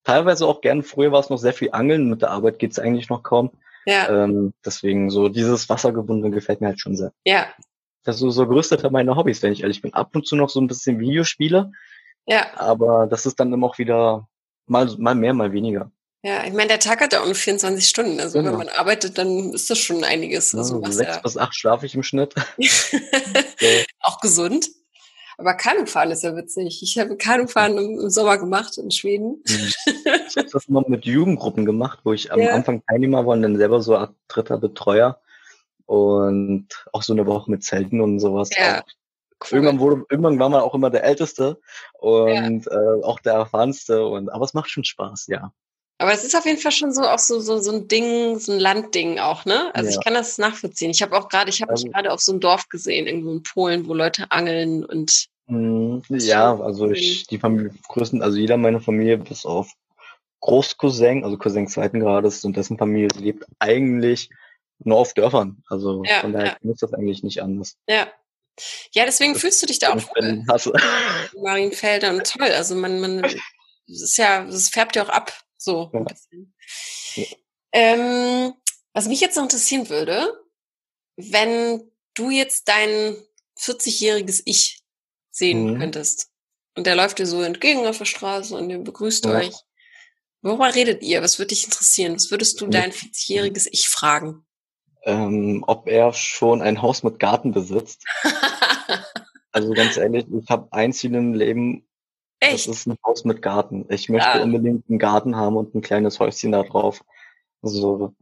[SPEAKER 2] Teilweise auch gern, früher war es noch sehr viel Angeln, mit der Arbeit geht's eigentlich noch kaum. Ja. Ähm, deswegen so dieses Wassergebundene gefällt mir halt schon sehr.
[SPEAKER 1] Ja.
[SPEAKER 2] Das ist so, so größte Teil meiner Hobbys, wenn ich ehrlich bin. Ab und zu noch so ein bisschen Videospiele. Ja. Aber das ist dann immer auch wieder mal, mal mehr, mal weniger.
[SPEAKER 1] Ja, ich meine, der Tag hat ja auch nur 24 Stunden. Also genau. wenn man arbeitet, dann ist das schon einiges.
[SPEAKER 2] Also ja, sechs ja. bis acht schlafe ich im Schnitt.
[SPEAKER 1] auch gesund. Aber Kanufahren ist ja witzig. Ich habe Kanufahren im, im Sommer gemacht in Schweden.
[SPEAKER 2] Mhm. Ich habe das mal mit Jugendgruppen gemacht, wo ich am ja. Anfang Teilnehmer war und dann selber so ein dritter Betreuer. Und auch so eine Woche mit Zelten und sowas. Ja. Cool. Irgendwann wurde, irgendwann war man auch immer der Älteste und ja. äh, auch der Erfahrenste. Und aber es macht schon Spaß, ja.
[SPEAKER 1] Aber es ist auf jeden Fall schon so auch so, so, so ein Ding, so ein Landding auch, ne? Also ja. ich kann das nachvollziehen. Ich habe auch gerade, ich habe mich gerade auf so ein Dorf gesehen, irgendwo in Polen, wo Leute angeln und
[SPEAKER 2] mhm. ja, also ich, die Familie größten, also jeder meiner Familie, bis auf Großcousin, also Cousin zweiten Grades und dessen Familie lebt eigentlich nur auf Dörfern. Also ja, von daher ja. ist das eigentlich nicht anders.
[SPEAKER 1] Ja. Ja, deswegen das fühlst du dich da auch
[SPEAKER 2] in
[SPEAKER 1] Marienfeldern toll. Also man, man, das ist ja, das färbt ja auch ab so ja. Ja. Ähm, was mich jetzt noch interessieren würde, wenn du jetzt dein 40-jähriges Ich sehen mhm. könntest und der läuft dir so entgegen auf der Straße und ihr begrüßt ja. euch. Worüber redet ihr? Was würde dich interessieren? Was würdest du dein 40-jähriges Ich fragen?
[SPEAKER 2] Ähm, ob er schon ein Haus mit Garten besitzt. also ganz ehrlich, ich habe ein Ziel im Leben Echt? Das ist ein Haus mit Garten. Ich möchte ja. unbedingt einen Garten haben und ein kleines Häuschen da drauf. Also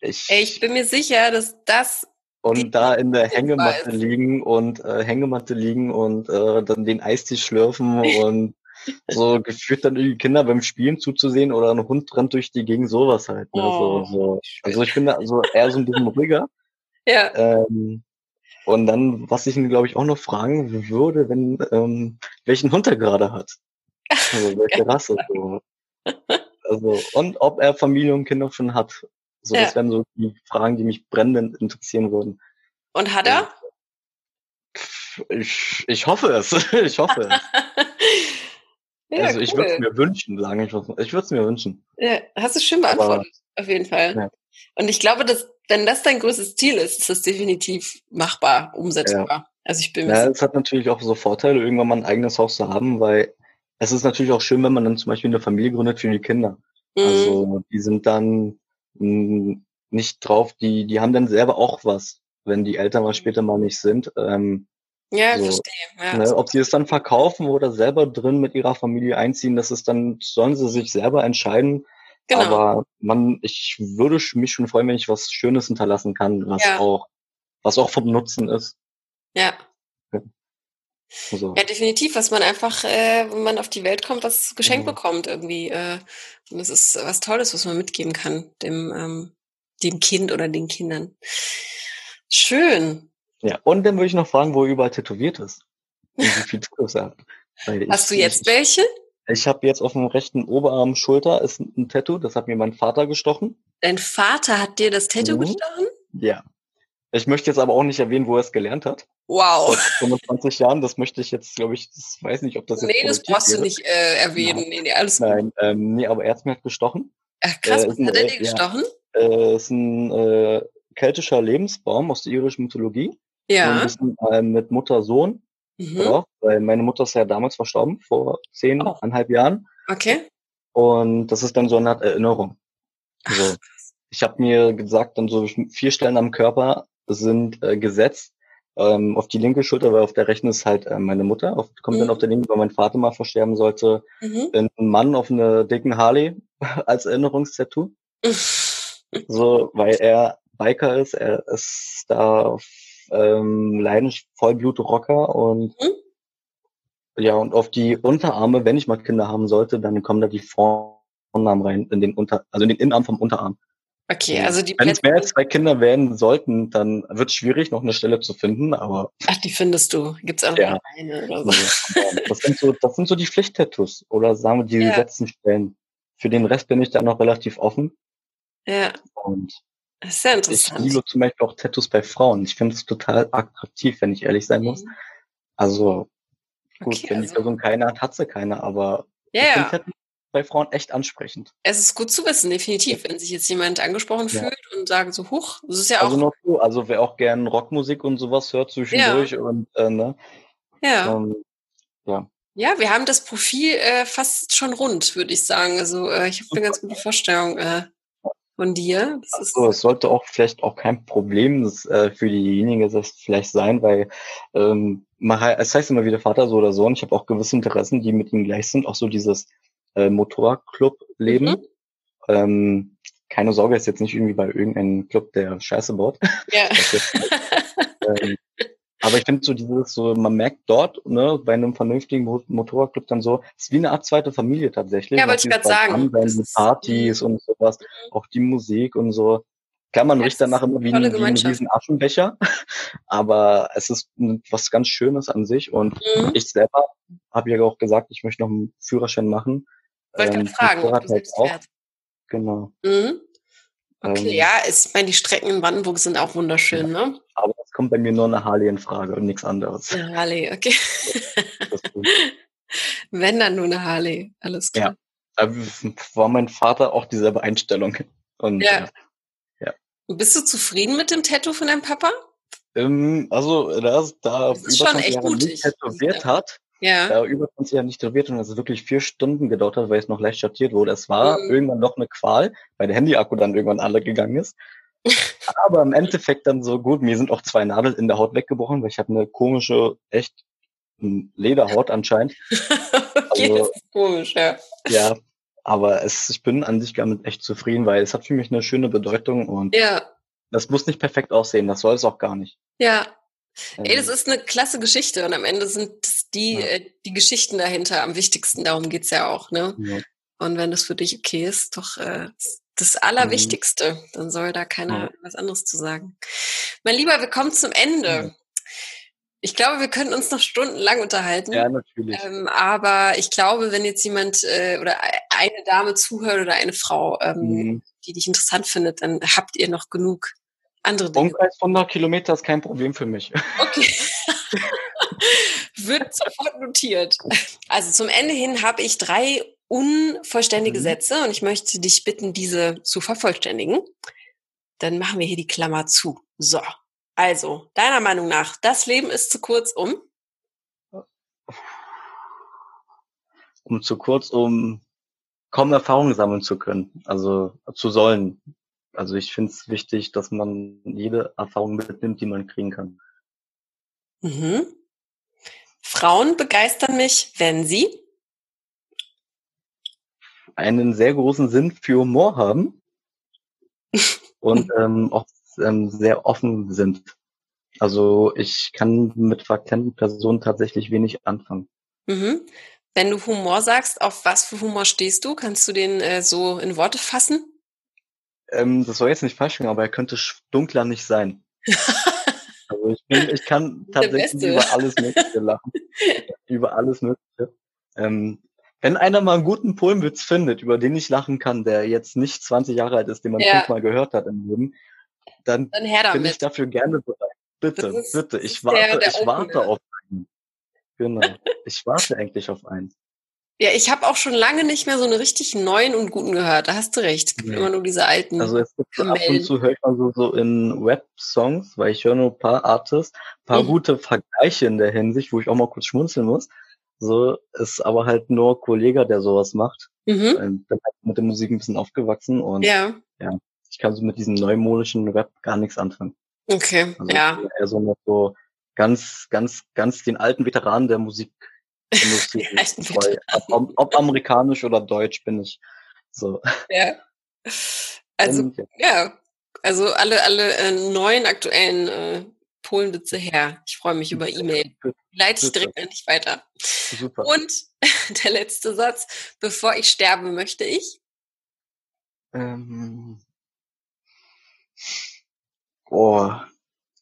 [SPEAKER 1] ich, ich bin mir sicher, dass das
[SPEAKER 2] und da in der Hängematte liegen und äh, Hängematte liegen und äh, dann den Eistee schlürfen und so gefühlt dann irgendwie Kinder beim Spielen zuzusehen oder ein Hund rennt durch die Gegend, sowas halt. Ne? Oh, so, so. Also ich bin da so eher so ein bisschen ruhiger.
[SPEAKER 1] Ja.
[SPEAKER 2] Ähm, und dann, was ich ihn, glaube ich, auch noch fragen würde, wenn, ähm, welchen Hund er gerade hat. Also welche Rasse. So. Also, und ob er Familie und Kinder schon hat. So, ja. das wären so die Fragen, die mich brennend interessieren würden.
[SPEAKER 1] Und hat er?
[SPEAKER 2] Ich, ich hoffe es. ich hoffe es. ja, also ich cool. würde es mir wünschen, sagen ich. Ich würde es mir wünschen.
[SPEAKER 1] Ja, hast du schön beantwortet, Aber, auf jeden Fall. Ja. Und ich glaube, dass wenn das dein größtes Ziel ist, ist das definitiv machbar, umsetzbar. Ja. Also ich bin
[SPEAKER 2] Ja, es hat natürlich auch so Vorteile, irgendwann mal ein eigenes Haus zu haben, weil es ist natürlich auch schön, wenn man dann zum Beispiel eine Familie gründet für die Kinder. Mhm. Also die sind dann mh, hm, nicht drauf, die, die haben dann selber auch was, wenn die Eltern mal später mal nicht sind. Ähm,
[SPEAKER 1] ja, so, verstehe. Ja.
[SPEAKER 2] Ne, ob sie es dann verkaufen oder selber drin mit ihrer Familie einziehen, das ist dann, sollen sie sich selber entscheiden. Genau. Aber man, ich würde mich schon freuen, wenn ich was Schönes hinterlassen kann, was ja. auch, was auch vom Nutzen ist.
[SPEAKER 1] Ja. Ja, also. ja definitiv, was man einfach, äh, wenn man auf die Welt kommt, was geschenkt ja. bekommt irgendwie. Äh, und das ist was Tolles, was man mitgeben kann, dem, ähm, dem Kind oder den Kindern. Schön.
[SPEAKER 2] Ja, und dann würde ich noch fragen, wo er überall tätowiert ist. Wie viel
[SPEAKER 1] Tattoos hat. Hast du jetzt welche?
[SPEAKER 2] Ich habe jetzt auf dem rechten Oberarm Schulter ist ein Tattoo, das hat mir mein Vater gestochen.
[SPEAKER 1] Dein Vater hat dir das Tattoo mhm. gestochen?
[SPEAKER 2] Ja. Ich möchte jetzt aber auch nicht erwähnen, wo er es gelernt hat.
[SPEAKER 1] Wow.
[SPEAKER 2] Vor 25 Jahren, das möchte ich jetzt, glaube ich, das weiß nicht, ob das jetzt.
[SPEAKER 1] Nee, das brauchst wäre. du nicht äh, erwähnen. Nein. Nee, alles
[SPEAKER 2] Nein, ähm, nee, aber er hat mir halt gestochen.
[SPEAKER 1] Ach, krass, äh, was hat er dir gestochen?
[SPEAKER 2] Ja, äh, ist ein äh, keltischer Lebensbaum aus der irischen Mythologie.
[SPEAKER 1] Ja.
[SPEAKER 2] Ein bisschen äh, mit Mutter-Sohn. Mhm. Ja, weil meine Mutter ist ja damals verstorben, vor zehn, oh. eineinhalb Jahren.
[SPEAKER 1] Okay.
[SPEAKER 2] Und das ist dann so eine Art Erinnerung. Also, ich habe mir gesagt, dann so vier Stellen am Körper sind äh, gesetzt. Ähm, auf die linke Schulter, weil auf der rechten ist halt äh, meine Mutter. Auf, kommt mhm. dann auf der linken, weil mein Vater mal versterben sollte. Mhm. Ein Mann auf einer dicken Harley als Erinnerungstattoo. so, weil er Biker ist, er ist da ähm, leidenschaftlich Vollblut-Rocker und mhm. ja, und auf die Unterarme, wenn ich mal Kinder haben sollte, dann kommen da die Vornamen rein in den Unter, also in den Innenarm vom Unterarm.
[SPEAKER 1] Okay, also die
[SPEAKER 2] Wenn es mehr als zwei Kinder werden sollten, dann wird es schwierig, noch eine Stelle zu finden, aber.
[SPEAKER 1] Ach, die findest du. Gibt's auch ja. eine oder so.
[SPEAKER 2] das sind so, das sind so die Pflichttattoos oder sagen wir die ja. letzten Stellen für den Rest bin ich da noch relativ offen.
[SPEAKER 1] Ja.
[SPEAKER 2] Und
[SPEAKER 1] das ist sehr interessant.
[SPEAKER 2] Ich liebe zum Beispiel auch Tattoos bei Frauen. Ich finde es total attraktiv, wenn ich ehrlich sein muss. Mhm. Also gut, okay, wenn also. die Person keine hat, hat sie keine, aber
[SPEAKER 1] ja, ich finde
[SPEAKER 2] bei Frauen echt ansprechend.
[SPEAKER 1] Es ist gut zu wissen, definitiv, wenn sich jetzt jemand angesprochen ja. fühlt und sagen so, huch, das ist ja
[SPEAKER 2] also
[SPEAKER 1] auch.
[SPEAKER 2] Noch so, also wer auch gern Rockmusik und sowas hört zwischendurch ja. und äh, ne.
[SPEAKER 1] Ja. Ähm, ja. Ja, wir haben das Profil äh, fast schon rund, würde ich sagen. Also äh, ich habe eine ganz gute Vorstellung äh, von dir.
[SPEAKER 2] Das also, es sollte auch vielleicht auch kein Problem das, äh, für diejenigen das vielleicht sein, weil ähm, es heißt immer wieder Vater so oder Sohn. Ich habe auch gewisse Interessen, die mit ihm gleich sind. Auch so dieses äh, Motorclub-Leben. Mhm. Ähm, keine Sorge, ist jetzt nicht irgendwie bei irgendeinem Club, der Scheiße baut.
[SPEAKER 1] Ja.
[SPEAKER 2] ähm, aber ich finde so dieses, so, man merkt dort, ne, bei einem vernünftigen Motorradclub dann so, es ist wie eine Art zweite Familie tatsächlich.
[SPEAKER 1] Ja, wollte ich gerade sagen.
[SPEAKER 2] Partys mhm. und sowas, auch die Musik und so. Klar, man riecht danach immer wie, ein, wie einen riesen Aschenbecher, aber es ist was ganz Schönes an sich und mhm. ich selber habe ja auch gesagt, ich möchte noch einen Führerschein machen.
[SPEAKER 1] Wollte ähm, fragen, ob du halt auch.
[SPEAKER 2] Genau.
[SPEAKER 1] Mhm. Okay, ähm, ja, ich meine, die Strecken in Brandenburg sind auch wunderschön, ja, ne?
[SPEAKER 2] Aber es kommt bei mir nur eine Harley in Frage und nichts anderes.
[SPEAKER 1] Eine Harley, okay. Wenn dann nur eine Harley, alles klar.
[SPEAKER 2] Ja, da war mein Vater auch dieselbe Einstellung. Und,
[SPEAKER 1] ja. Äh, ja. Bist du zufrieden mit dem Tattoo von deinem Papa?
[SPEAKER 2] Ähm, also, da, da
[SPEAKER 1] über 20 Jahre
[SPEAKER 2] nicht tätowiert ja. hat,
[SPEAKER 1] ja.
[SPEAKER 2] ja. über 20 Jahre nicht tätowiert und es wirklich vier Stunden gedauert hat, weil es noch leicht schattiert wurde. Es war mhm. irgendwann noch eine Qual, weil der Handy-Akku dann irgendwann alle gegangen ist. Aber im Endeffekt dann so gut, mir sind auch zwei Nadeln in der Haut weggebrochen, weil ich habe eine komische, echt Lederhaut anscheinend.
[SPEAKER 1] okay, also, das ist komisch, ja.
[SPEAKER 2] Ja, aber es, ich bin an sich damit echt zufrieden, weil es hat für mich eine schöne Bedeutung und
[SPEAKER 1] ja.
[SPEAKER 2] das muss nicht perfekt aussehen, das soll es auch gar nicht.
[SPEAKER 1] Ja, Ey, das ähm. ist eine klasse Geschichte und am Ende sind die, ja. äh, die Geschichten dahinter am wichtigsten. Darum geht's ja auch, ne? Ja. Und wenn das für dich okay ist, doch äh, das Allerwichtigste, mhm. dann soll da keiner ja. was anderes zu sagen. Mein Lieber, wir kommen zum Ende. Ich glaube, wir könnten uns noch stundenlang unterhalten.
[SPEAKER 2] Ja, natürlich.
[SPEAKER 1] Ähm, aber ich glaube, wenn jetzt jemand äh, oder eine Dame zuhört oder eine Frau, ähm, mhm. die dich interessant findet, dann habt ihr noch genug andere
[SPEAKER 2] Dinge. Umkreis von 100 Kilometer ist kein Problem für mich.
[SPEAKER 1] Okay. Wird sofort notiert. Also zum Ende hin habe ich drei unvollständige mhm. Sätze und ich möchte dich bitten, diese zu vervollständigen. Dann machen wir hier die Klammer zu. So. Also, deiner Meinung nach, das Leben ist zu kurz, um?
[SPEAKER 2] Um zu kurz, um kaum Erfahrungen sammeln zu können, also zu sollen. Also ich finde es wichtig, dass man jede Erfahrung mitnimmt, die man kriegen kann.
[SPEAKER 1] Mhm. Frauen begeistern mich, wenn sie
[SPEAKER 2] einen sehr großen Sinn für Humor haben und ähm, auch ähm, sehr offen sind. Also ich kann mit verklemmten Personen tatsächlich wenig anfangen.
[SPEAKER 1] Mhm. Wenn du Humor sagst, auf was für Humor stehst du? Kannst du den äh, so in Worte fassen?
[SPEAKER 2] Ähm, das soll jetzt nicht falsch klingen, aber er könnte dunkler nicht sein. also ich, bin, ich kann tatsächlich über alles Mögliche lachen. über alles Mögliche. Ähm, wenn einer mal einen guten Poemwitz findet, über den ich lachen kann, der jetzt nicht 20 Jahre alt ist, den man ja. fünfmal gehört hat im Leben, dann, dann bin ich dafür gerne bereit. Bitte, ist, bitte. Ich warte, der, der ich warte auf einen. Genau. Ich warte eigentlich auf einen.
[SPEAKER 1] Ja, ich habe auch schon lange nicht mehr so eine richtig neuen und guten gehört. Da hast du recht. Es gibt ja. immer nur diese alten.
[SPEAKER 2] Also es gibt so ab und zu höre ich mal so, so in Web-Songs, weil ich höre nur ein paar Artists, paar mhm. gute Vergleiche in der Hinsicht, wo ich auch mal kurz schmunzeln muss. So ist aber halt nur Kollege, der sowas macht. Mhm. Ähm, bin halt mit der Musik ein bisschen aufgewachsen und
[SPEAKER 1] ja.
[SPEAKER 2] ja, ich kann so mit diesem neumodischen Rap gar nichts anfangen.
[SPEAKER 1] Okay, also ja.
[SPEAKER 2] Eher so so ganz, ganz, ganz den alten Veteranen der Musik ob, ob, amerikanisch oder deutsch bin ich so.
[SPEAKER 1] Ja. Also, Und, ja. ja. Also alle, alle äh, neuen aktuellen äh, Polenwitze her. Ich freue mich über E-Mail. Leite ich direkt an dich weiter.
[SPEAKER 2] Super.
[SPEAKER 1] Und der letzte Satz. Bevor ich sterbe, möchte ich?
[SPEAKER 2] Ähm. Oh,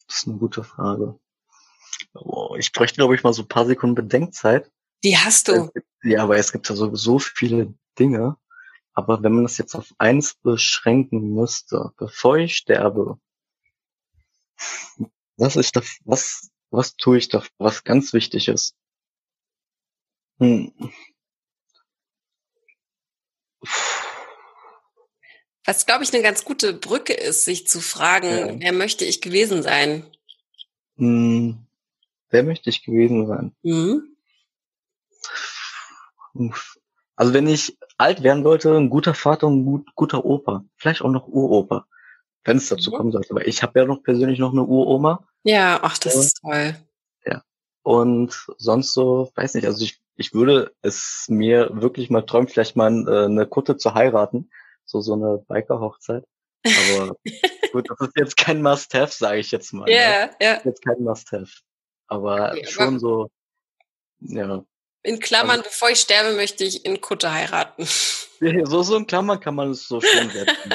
[SPEAKER 2] das ist eine gute Frage. Oh, ich bräuchte, glaube ich, mal so ein paar Sekunden Bedenkzeit.
[SPEAKER 1] Die hast du.
[SPEAKER 2] ja, aber es gibt ja so, so viele Dinge. Aber wenn man das jetzt auf eins beschränken müsste, bevor ich sterbe, was ist da, was, was tue ich da, was ganz wichtig ist? Hm.
[SPEAKER 1] Was, glaube ich, eine ganz gute Brücke ist, sich zu fragen, ja. wer möchte ich gewesen sein?
[SPEAKER 2] Hm. Wer möchte ich gewesen sein? Mhm. Also wenn ich alt werden wollte, ein guter Vater und ein gut, guter Opa. Vielleicht auch noch Uropa, wenn es dazu mhm. kommen sollte. Aber ich habe ja noch persönlich noch eine Uroma.
[SPEAKER 1] Ja, ach, das und, ist toll.
[SPEAKER 2] Ja. Und sonst so, weiß nicht, also ich, ich würde es mir wirklich mal träumen, vielleicht mal äh, eine Kutte zu heiraten. So, so eine Biker-Hochzeit. Aber gut, das ist jetzt kein Must-Have, sage ich jetzt mal.
[SPEAKER 1] Ja, yeah, ne? ja. Yeah.
[SPEAKER 2] Jetzt kein Must-Have. Aber okay, schon aber so, ja.
[SPEAKER 1] In Klammern, also, bevor ich sterbe, möchte ich in Kutte heiraten.
[SPEAKER 2] So, so in Klammern kann man es so schon setzen.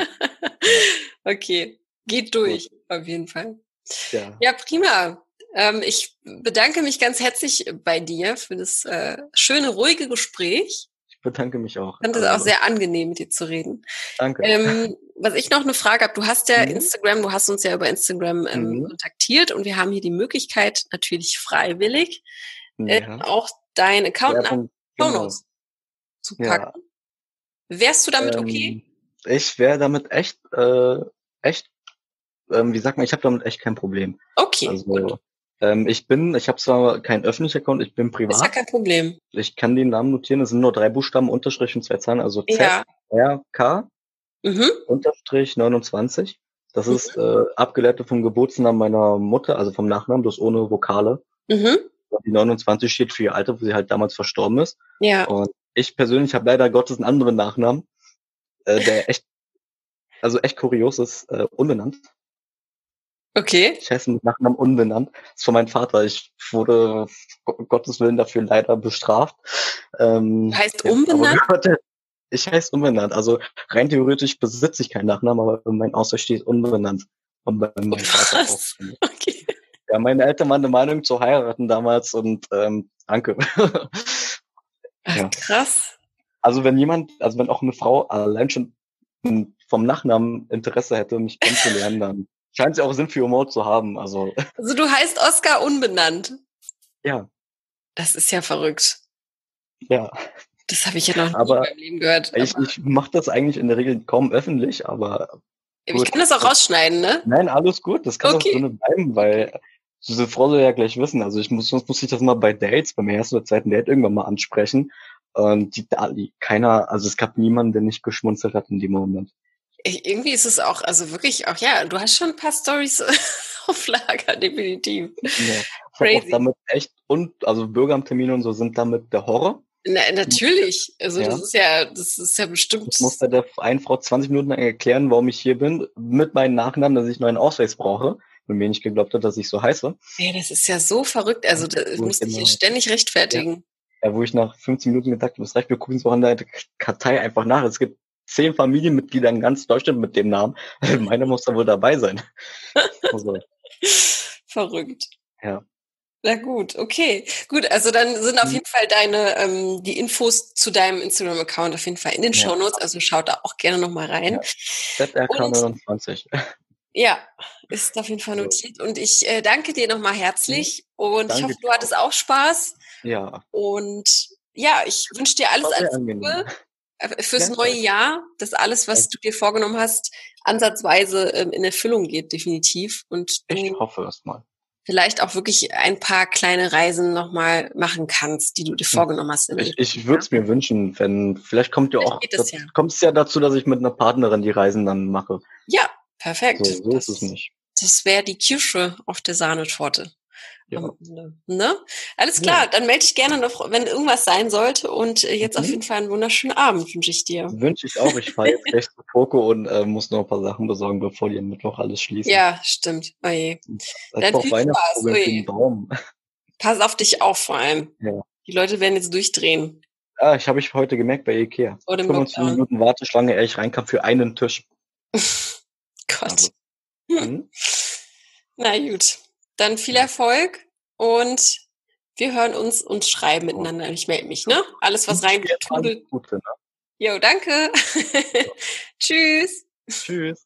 [SPEAKER 1] okay, geht durch, Gut. auf jeden Fall. Ja, ja prima. Ähm, ich bedanke mich ganz herzlich bei dir für das äh, schöne, ruhige Gespräch.
[SPEAKER 2] Ich bedanke mich auch.
[SPEAKER 1] Ich fand es auch also sehr angenehm, mit dir zu reden.
[SPEAKER 2] Danke.
[SPEAKER 1] Ähm, was ich noch eine Frage habe, du hast ja mhm. Instagram, du hast uns ja über Instagram ähm, mhm. kontaktiert und wir haben hier die Möglichkeit, natürlich freiwillig, äh, ja. äh, auch deinen Account nach genau. zu packen. Ja. Wärst du damit ähm, okay?
[SPEAKER 2] Ich wäre damit echt, äh, echt, ähm, wie sagt man, ich habe damit echt kein Problem.
[SPEAKER 1] Okay.
[SPEAKER 2] Also, ähm, ich bin, ich habe zwar keinen öffentlichen Account, ich bin privat. Ist
[SPEAKER 1] ja kein Problem.
[SPEAKER 2] Ich kann den Namen notieren, es sind nur drei Buchstaben, Unterstrich und zwei Zahlen, also Z, ja. R, K, mhm. Unterstrich 29. Das mhm. ist äh, abgeleitet vom Geburtsnamen meiner Mutter, also vom Nachnamen, das ohne Vokale. Mhm. Die 29 steht für ihr Alter, wo sie halt damals verstorben ist.
[SPEAKER 1] Ja.
[SPEAKER 2] Und ich persönlich habe leider Gottes einen anderen Nachnamen, äh, der echt, also echt kurios ist, äh, unbenannt.
[SPEAKER 1] Okay.
[SPEAKER 2] Ich heiße mit Nachnamen unbenannt. Das ist von meinem Vater. Ich wurde Gottes Willen dafür leider bestraft.
[SPEAKER 1] Ähm, heißt unbenannt? Ja,
[SPEAKER 2] ich heiße unbenannt. Also rein theoretisch besitze ich keinen Nachnamen, aber mein Ausweis steht unbenannt. Und bei meinem Vater auch. Okay. Ja, meine Eltern waren der Meinung zu heiraten damals und ähm, danke.
[SPEAKER 1] ja. Krass.
[SPEAKER 2] Also wenn jemand, also wenn auch eine Frau allein schon vom Nachnamen Interesse hätte, mich kennenzulernen, dann scheint sie auch Sinn für Humor zu haben. Also,
[SPEAKER 1] also du heißt Oscar unbenannt.
[SPEAKER 2] Ja.
[SPEAKER 1] Das ist ja verrückt.
[SPEAKER 2] Ja.
[SPEAKER 1] Das habe ich ja noch nie
[SPEAKER 2] aber
[SPEAKER 1] in meinem Leben gehört.
[SPEAKER 2] Ich, ich mache das eigentlich in der Regel kaum öffentlich, aber.
[SPEAKER 1] Gut. Ich kann das auch rausschneiden, ne?
[SPEAKER 2] Nein, alles gut. Das kann okay. auch drin bleiben, weil diese Frau soll ja gleich wissen. Also ich muss, sonst muss ich das mal bei Dates, beim ersten oder zweiten Date irgendwann mal ansprechen. Und die, die, keiner, also es gab niemanden, der nicht geschmunzelt hat in dem Moment.
[SPEAKER 1] Ich, irgendwie ist es auch, also wirklich auch, ja, du hast schon ein paar Stories auf Lager, definitiv.
[SPEAKER 2] Ja, Crazy. damit echt, und, also Bürgeramttermine und so sind damit der Horror.
[SPEAKER 1] Na, natürlich. Also ja. das ist ja, das ist ja bestimmt.
[SPEAKER 2] Ich musste der einen Frau 20 Minuten lang erklären, warum ich hier bin, mit meinen Nachnamen, dass ich nur einen Ausweis brauche und mir nicht geglaubt hat, dass ich so heiße.
[SPEAKER 1] Ja, das ist ja so verrückt. Also da musste ich hier ständig rechtfertigen.
[SPEAKER 2] Ja. ja. wo ich nach 15 Minuten gesagt habe, das reicht, wir gucken es auch an der Kartei einfach nach. Es gibt zehn Familienmitglieder in ganz Deutschland mit dem Namen. Meine muss da wohl dabei sein.
[SPEAKER 1] also. Verrückt.
[SPEAKER 2] Ja.
[SPEAKER 1] Na gut, okay. Gut, also dann sind auf mhm. jeden Fall deine, ähm, die Infos zu deinem Instagram-Account auf jeden Fall in den ja. Show Notes, also schaut da auch gerne nochmal rein.
[SPEAKER 2] Ja. ZRK29.
[SPEAKER 1] Ja, ist auf jeden Fall notiert. Und ich äh, danke dir nochmal herzlich und danke ich hoffe, du hattest auch Spaß.
[SPEAKER 2] Ja.
[SPEAKER 1] Und ja, ich wünsche dir alles als Gute äh, fürs neue Jahr, dass alles, was du dir vorgenommen hast, ansatzweise ähm, in Erfüllung geht, definitiv. Und
[SPEAKER 2] ich hoffe es mal.
[SPEAKER 1] Vielleicht auch wirklich ein paar kleine Reisen nochmal machen kannst, die du dir vorgenommen hast.
[SPEAKER 2] Ich, ich würde es mir wünschen, wenn, vielleicht kommt ja auch, kommt es ja dazu, dass ich mit einer Partnerin die Reisen dann mache.
[SPEAKER 1] Ja, perfekt.
[SPEAKER 2] So, so ist es nicht.
[SPEAKER 1] Das wäre die Kirsche auf der Sahnetorte. Ja. Ne? Alles klar, ja. dann melde ich gerne noch, wenn irgendwas sein sollte. Und äh, jetzt mhm. auf jeden Fall einen wunderschönen Abend wünsche ich dir.
[SPEAKER 2] Wünsche ich auch. Ich fahre jetzt gleich zu Poco und äh, muss noch ein paar Sachen besorgen, bevor die am Mittwoch alles schließen.
[SPEAKER 1] Ja, stimmt. Oje.
[SPEAKER 2] Dann viel Spaß. Oje. Baum.
[SPEAKER 1] Pass auf dich auf vor allem. Ja. Die Leute werden jetzt durchdrehen.
[SPEAKER 2] Ja, ich habe ich heute gemerkt bei Ikea. 25 Minuten Warteschlange, ehe ich reinkam für einen Tisch.
[SPEAKER 1] Gott. Also, hm. Na gut. Dann viel Erfolg und wir hören uns und schreiben miteinander. Ich melde mich, ne? Alles, was rein
[SPEAKER 2] tut. Ne?
[SPEAKER 1] Jo, danke. Tschüss.
[SPEAKER 2] Tschüss.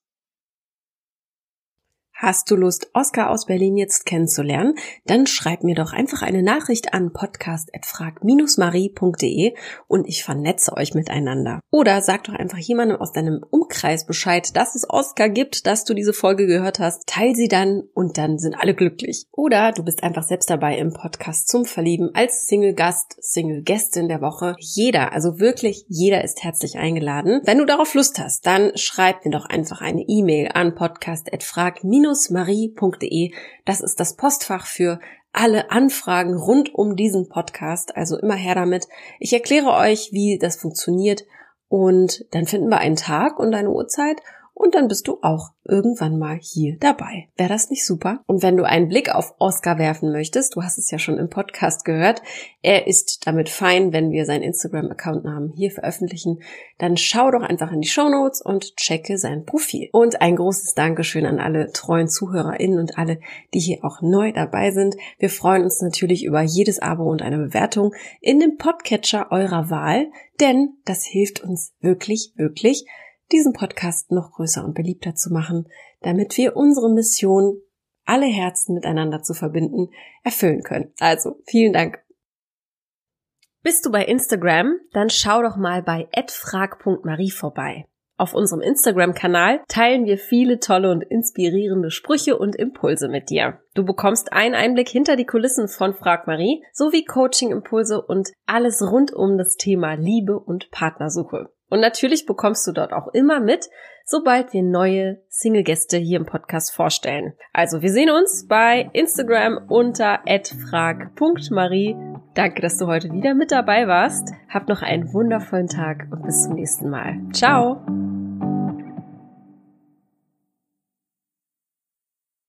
[SPEAKER 1] Hast du Lust, Oskar aus Berlin jetzt kennenzulernen? Dann schreib mir doch einfach eine Nachricht an podcast.frag-marie.de und ich vernetze euch miteinander. Oder sag doch einfach jemandem aus deinem Umkreis Bescheid, dass es Oskar gibt, dass du diese Folge gehört hast. Teil sie dann und dann sind alle glücklich. Oder du bist einfach selbst dabei im Podcast zum Verlieben als Single-Gast, Single-Gästin der Woche. Jeder, also wirklich jeder ist herzlich eingeladen. Wenn du darauf Lust hast, dann schreib mir doch einfach eine E-Mail an podcast.frag-marie marie.de. Das ist das Postfach für alle Anfragen rund um diesen Podcast. Also immer her damit. Ich erkläre euch, wie das funktioniert und dann finden wir einen Tag und eine Uhrzeit und dann bist du auch irgendwann mal hier dabei. Wäre das nicht super? Und wenn du einen Blick auf Oscar werfen möchtest, du hast es ja schon im Podcast gehört, er ist damit fein, wenn wir seinen Instagram-Account-Namen hier veröffentlichen, dann schau doch einfach in die Show Notes und checke sein Profil. Und ein großes Dankeschön an alle treuen ZuhörerInnen und alle, die hier auch neu dabei sind. Wir freuen uns natürlich über jedes Abo und eine Bewertung in dem Podcatcher eurer Wahl, denn das hilft uns wirklich, wirklich, diesen Podcast noch größer und beliebter zu machen, damit wir unsere Mission, alle Herzen miteinander zu verbinden, erfüllen können. Also, vielen Dank. Bist du bei Instagram? Dann schau doch mal bei @frag.marie vorbei. Auf unserem Instagram-Kanal teilen wir viele tolle und inspirierende Sprüche und Impulse mit dir. Du bekommst einen Einblick hinter die Kulissen von Frag Marie sowie Coaching-Impulse und alles rund um das Thema Liebe und Partnersuche. Und natürlich bekommst du dort auch immer mit, sobald wir neue Single-Gäste hier im Podcast vorstellen. Also wir sehen uns bei Instagram unter frag.marie. Danke, dass du heute wieder mit dabei warst. Hab noch einen wundervollen Tag und bis zum nächsten Mal. Ciao!